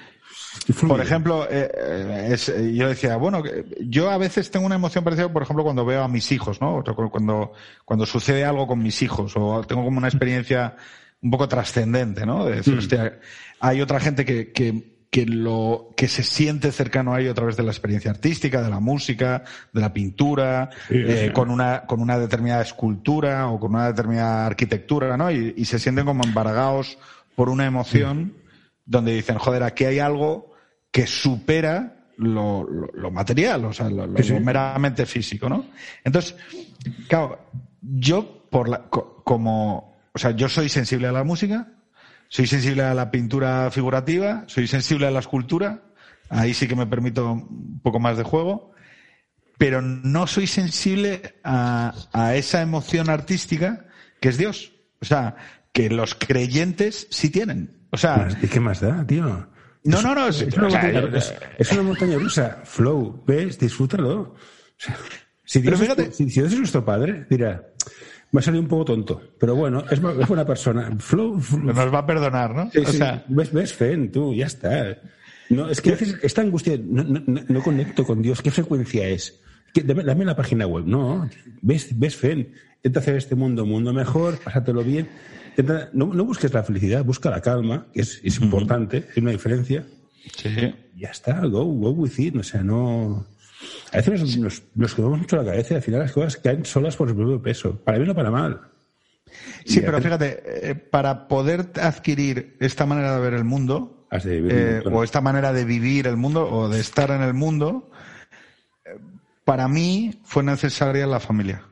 Por ejemplo, eh, eh, es- eh, yo decía, bueno, yo a veces tengo una emoción parecida, por ejemplo, cuando veo a mis hijos, ¿no? Cuando, cuando sucede algo con mis hijos, o tengo como una experiencia un poco trascendente, ¿no? De decir, hostia, hay otra gente que, que, que lo, que se siente cercano a ello a través de la experiencia artística, de la música, de la pintura, Sí, eh, sí. con una, con una determinada escultura o con una determinada arquitectura, ¿no? Y, y se sienten como embargados por una emoción donde dicen, joder, aquí hay algo que supera lo, lo- lo material, o sea, lo, lo- Sí, meramente físico, ¿no? Entonces, claro, yo por la, co- como, o sea, yo soy sensible a la música, soy sensible a la pintura figurativa, soy sensible a la escultura, ahí sí que me permito un poco más de juego, pero no soy sensible a, a esa emoción artística que es Dios. O sea, que los creyentes sí tienen. O sea, ¿Y qué más da, tío? no, no, no. Es una, o sea, montaña, yo- es, es una montaña rusa. Flow, ves, disfrútalo. O sea, si, Pero Dios es, fíjate- si, si Dios es nuestro padre, dirá, me ha salido un poco tonto, pero bueno, es, bu- es buena persona. Flow, flow. nos va a perdonar, ¿no? Sí, o sí, sea, ves, ves, Fen, tú, ya está. No, es que a veces esta angustia, no, no, no- no conecto con Dios, ¿qué frecuencia es? Que- dame, dame la página web, no, ves, ves, Fen, intenta hacer este mundo un mundo mejor, pásatelo bien. Intenta- no, no busques la felicidad, busca la calma, que es, es importante, es una diferencia. sí. Y ya está, go, go with it, o sea, no... A veces nos, nos, nos quemamos mucho la cabeza y al final las cosas caen solas por su propio peso, para bien o para mal. Sí, Y pero fíjate, eh, para poder adquirir esta manera de ver el mundo, eh, o esta manera de vivir el mundo, o de estar en el mundo, para mí fue necesaria la familia.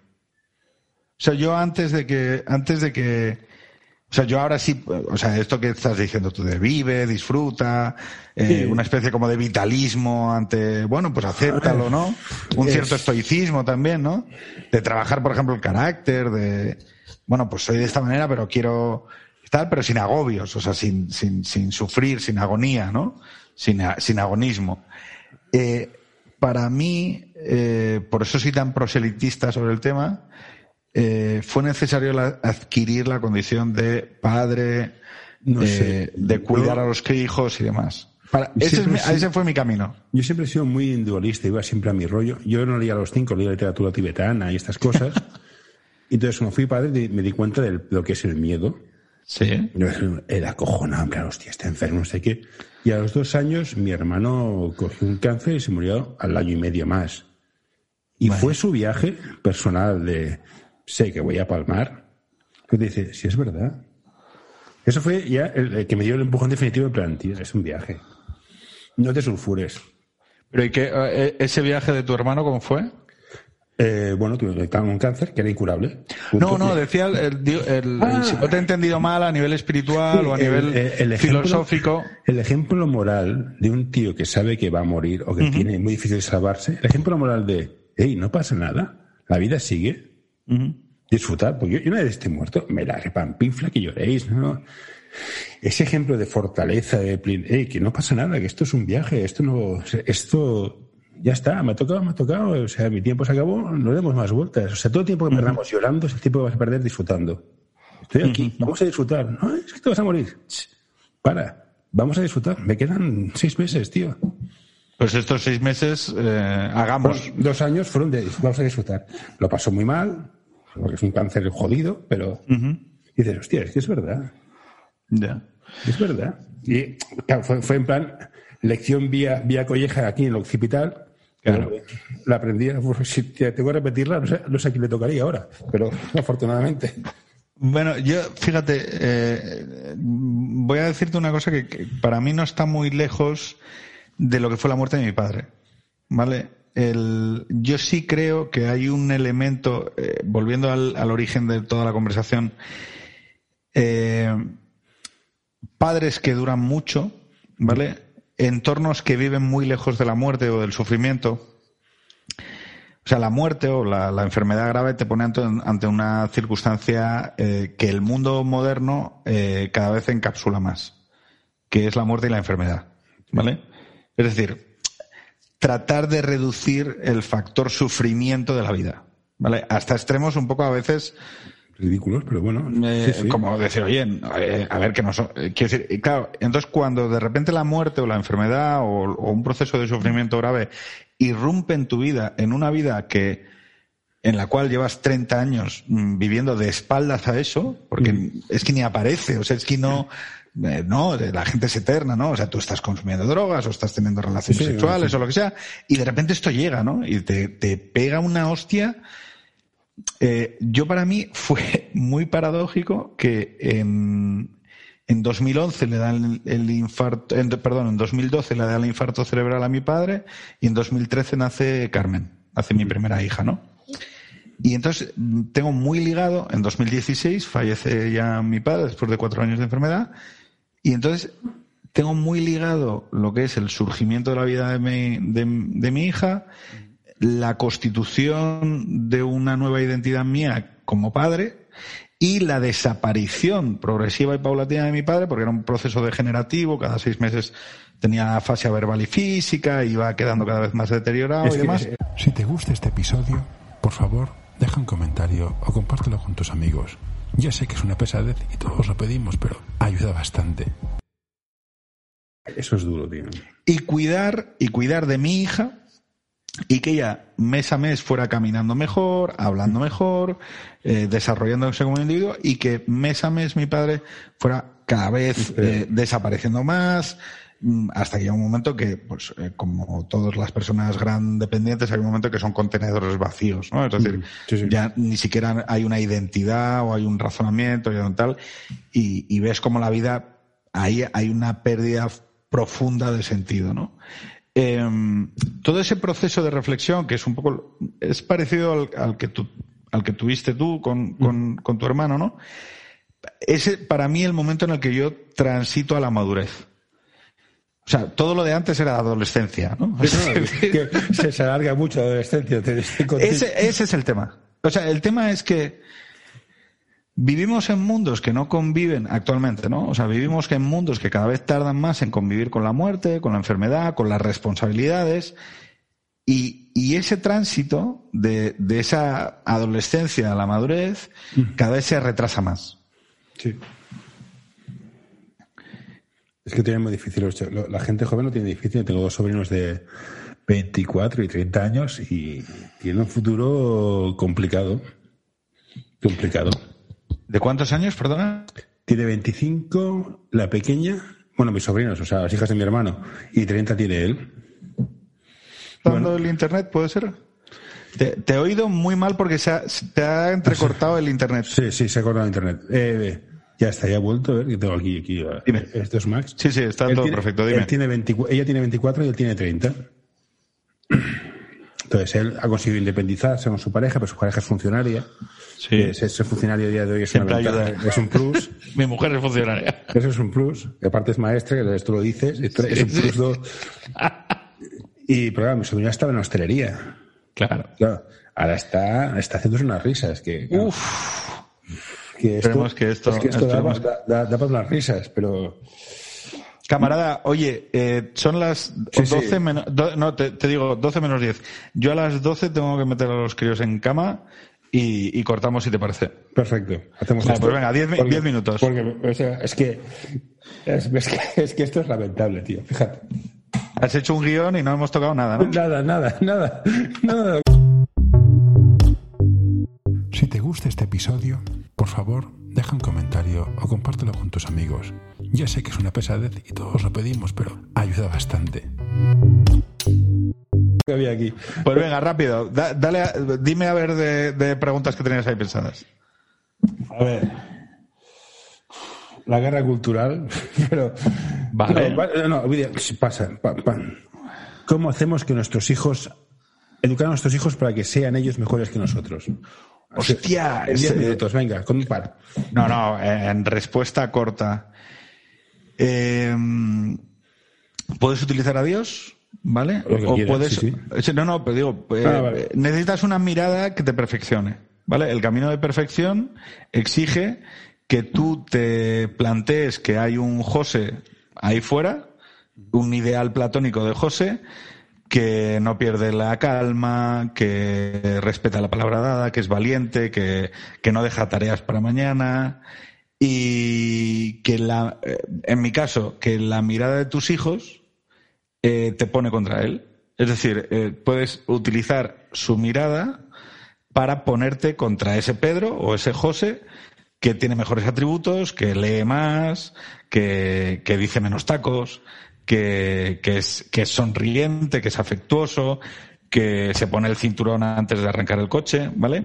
O sea, yo antes de que, antes de que, o sea, yo ahora sí, o sea, esto que estás diciendo tú de vive, disfruta, eh, Sí. una especie como de vitalismo ante, bueno, pues acéptalo, ¿no? Un cierto estoicismo también, ¿no? De trabajar, por ejemplo, el carácter, de, bueno, pues soy de esta manera, pero quiero estar, pero sin agobios, o sea, sin, sin, sin sufrir, sin agonía, ¿no? Sin, sin agonismo. Eh, para mí, eh, por eso soy tan proselitista sobre el tema, eh, fue necesario la- adquirir la condición de padre, No eh, sé. de cuidar a los hijos y demás. Para- ese, es Siempre mi- sí. ese fue mi camino. Yo siempre he sido muy individualista, iba siempre a mi rollo. Yo no leía a los cinco, leía literatura tibetana y estas cosas. entonces, cuando fui padre, me di cuenta de lo que es el miedo. Sí. Era acojonado, plan, hostia, está enfermo, no sé qué. Y a los dos años, mi hermano cogió un cáncer y se murió al año y medio más. Y Vale. fue su viaje personal de, sé que voy a palmar, Que te dice, si es verdad. Eso fue ya el, que me dio el empujón definitivo en plan, tío, es un viaje. No te sulfures. Pero ¿y qué, eh, ese viaje de tu hermano cómo fue? Eh, bueno, tuve un cáncer que era incurable. No, no, decía, el, ah. si no te he entendido mal a nivel espiritual o a nivel filosófico. El ejemplo moral de un tío que sabe que va a morir o que tiene muy difícil salvarse, el ejemplo moral de, hey, no pasa nada, la vida sigue, disfrutar, porque yo, una vez esté muerto, me la repampinfla que lloréis, ¿no? Ese ejemplo de fortaleza, de, hey, que no pasa nada, que esto es un viaje, esto no, esto ya está, me ha tocado, me ha tocado, o sea, mi tiempo se acabó, no demos más vueltas. O sea, todo el tiempo que perdamos llorando es el tiempo que vas a perder disfrutando. Estoy aquí, vamos a disfrutar. No, es que te vas a morir. Para, vamos a disfrutar. Me quedan seis meses, tío. Pues estos seis meses, eh, hagamos. dos años fueron de, vamos a disfrutar. Lo pasó muy mal, porque es un cáncer jodido, pero dices, hostia, es que es verdad. Ya. Es verdad. Y fue, fue en plan, lección vía, vía colleja aquí en el occipital, Claro. La aprendí, si tengo que repetirla, no sé, no sé a quién le tocaría ahora, pero afortunadamente. Bueno, yo, fíjate, eh, voy a decirte una cosa que, para mí no está muy lejos de lo que fue la muerte de mi padre. ¿Vale? El, yo sí creo que hay un elemento, eh, volviendo al, origen de toda la conversación, eh, padres que duran mucho, ¿vale? Entornos que viven muy lejos de la muerte o del sufrimiento. O sea, la muerte o la, enfermedad grave te pone ante, una circunstancia eh, que el mundo moderno eh, cada vez encapsula más, que es la muerte y la enfermedad. ¿Vale? Es decir, tratar de reducir el factor sufrimiento de la vida. ¿Vale? Hasta extremos un poco a veces ridículos, pero bueno. Como decir, oye, eh, a ver que no son. Eh, quiero decir, claro, entonces cuando de repente la muerte o la enfermedad o, un proceso de sufrimiento grave irrumpe en tu vida, en una vida que en la cual llevas 30 años mm, viviendo de espaldas a eso, porque mm. es que ni aparece, o sea, es que no, eh, no, la gente es eterna, ¿no? O sea, tú estás consumiendo drogas o estás teniendo relaciones sexuales o lo que sea, y de repente esto llega, ¿no? Y te, te pega una hostia eh, yo para mí fue muy paradójico que en, en 2011 le dan el, infarto, perdón, en 2012 le dan el infarto cerebral a mi padre y en 2013 nace Carmen, nace mi primera hija, ¿no? Y entonces tengo muy ligado, en 2016 fallece ya mi padre después de cuatro años de enfermedad y entonces tengo muy ligado lo que es el surgimiento de la vida de mi, de mi hija, la constitución de una nueva identidad mía como padre y la desaparición progresiva y paulatina de mi padre, porque era un proceso degenerativo, cada seis meses tenía fase verbal y física, iba quedando cada vez más deteriorado y demás. Si te gusta este episodio, por favor, deja un comentario o compártelo con tus amigos. Ya sé que es una pesadez y todos lo pedimos, pero ayuda bastante. Eso es duro, tío. Y cuidar, y cuidar de mi hija, y que ella mes a mes fuera caminando mejor, hablando mejor, eh, desarrollándose como individuo y que mes a mes mi padre fuera cada vez eh, desapareciendo más mm, hasta que llega un momento que, pues, eh, como todas las personas gran dependientes, hay un momento que son contenedores vacíos, ¿no? Es decir, mm, ya ni siquiera hay una identidad o hay un razonamiento y tal, y, y ves como la vida, ahí hay una pérdida profunda de sentido, ¿no? Em, todo ese proceso de reflexión, que es un poco, es parecido al, que, tú, al que tuviste tú con, con, tu hermano, ¿no? Ese, para mí, el momento en el que yo transito a la madurez. O sea, todo lo de antes era adolescencia, ¿no? se, alarga mucho la adolescencia. ese, ese es el tema. O sea, el tema es que Vivimos en mundos que no conviven actualmente, ¿no? O sea, vivimos en mundos que cada vez tardan más en convivir con la muerte, con la enfermedad, con las responsabilidades. Y, y ese tránsito de, de, esa adolescencia a la madurez cada vez se retrasa más. Sí. Es que tiene muy difícil. La gente joven no tiene difícil. Yo tengo dos sobrinos de 24 y 30 años y tienen un futuro complicado. Complicado. ¿De cuántos años, perdona? Tiene 25, la pequeña, bueno, mis sobrinos, o sea, las hijas de mi hermano, y 30 tiene él. ¿Dando el internet, puede ser? Te, te he oído muy mal porque se ha, se ha entrecortado el internet. Sí, sí, se ha cortado internet. Eh, ya está, ya ha vuelto. A ver, que tengo aquí. aquí eh, Dime. Esto es Max. Sí, sí, está Él todo tiene- perfecto. él Dime. tiene 24 ella tiene 24 y él tiene 30. Entonces él ha conseguido independizarse con su pareja, pero su pareja es funcionaria. Sí. Eh, Ser ser funcionario a día de hoy es, Siempre una ventaja, ayuda. es un plus. Mi mujer es funcionaria. Eso es un plus. Y aparte es maestra, que esto lo dices. esto es un Sí, sí. plus. do- Y, pero claro, mi sobrina estaba en hostelería. Claro. Claro, ahora está, está haciéndose unas risas. Que, claro, que Esperemos que esto- es que esto da, da- da- da para unas risas, pero Camarada, oye, eh, son las Sí, sí. 12 menos... do- no, te, te digo, 12 menos 10. Yo a las 12 tengo que meter a los críos en cama y, y cortamos si te parece. perfecto. Hacemos Vale, esto. pues venga, diez mi- Porque- diez minutos. Porque o sea, es, que, es, es que es que esto es lamentable, tío. Fíjate. Has hecho un guion y no hemos tocado nada, ¿no? Nada, nada, nada, nada. Si te gusta este episodio, por favor, deja un comentario o compártelo con tus amigos. Ya sé que es una pesadez y todos lo pedimos, pero ayuda bastante. que había aquí. Pues venga, rápido. Da- dale a- dime a ver de, de preguntas que tenías ahí pensadas. A ver. La guerra cultural, pero. Vale. No, no, Ovidio, pasa. pa- pa. ¿Cómo hacemos que nuestros hijos. Educar a nuestros hijos para que sean ellos mejores que nosotros? Hostia, En diez ese- minutos, venga, con un par. No, no, en respuesta corta. Eh, puedes utilizar a Dios, ¿vale? O quieras, puedes. sí, Sí, No, no, pero digo, eh, Ah, vale. necesitas una mirada que te perfeccione, ¿vale? El camino de perfección exige que tú te plantees que hay un José ahí fuera, un ideal platónico de José, que no pierde la calma, que respeta la palabra dada, que es valiente, que, que no deja tareas para mañana y que la, eh, en mi caso, que la mirada de tus hijos eh, te pone contra él. Es decir, eh, puedes utilizar su mirada para ponerte contra ese Pedro o ese José que tiene mejores atributos, que lee más, que, que dice menos tacos, que, que, es, que es sonriente, que es afectuoso, que se pone el cinturón antes de arrancar el coche, ¿vale?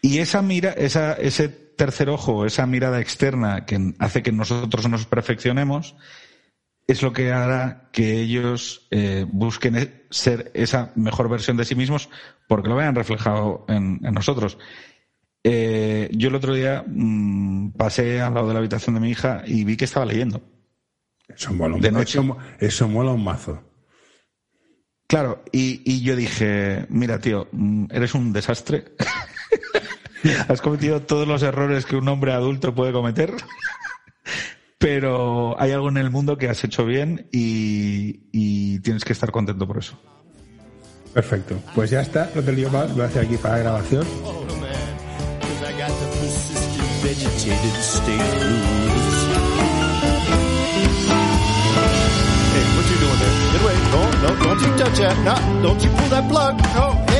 Y esa mira, esa, ese tercer ojo, esa mirada externa que hace que nosotros nos perfeccionemos, es lo que hará que ellos eh, busquen e- ser esa mejor versión de sí mismos porque lo vean reflejado en, en nosotros. Eh, yo el otro día mm, pasé al lado de la habitación de mi hija y vi que estaba leyendo. Eso mola, un- De noche. eso eso mola un mazo. Claro, y, y yo dije, mira tío, mm, eres un desastre. Has cometido todos los errores que un hombre adulto puede cometer. Pero hay algo en el mundo que has hecho bien y, y tienes que estar contento por eso. Perfecto. Pues ya está, no te lío más, lo hace aquí para la grabación. Oh. Hey, what you doing there? Get away. No, no, don't you touch that. No, don't you pull that plug. No, hey, hey,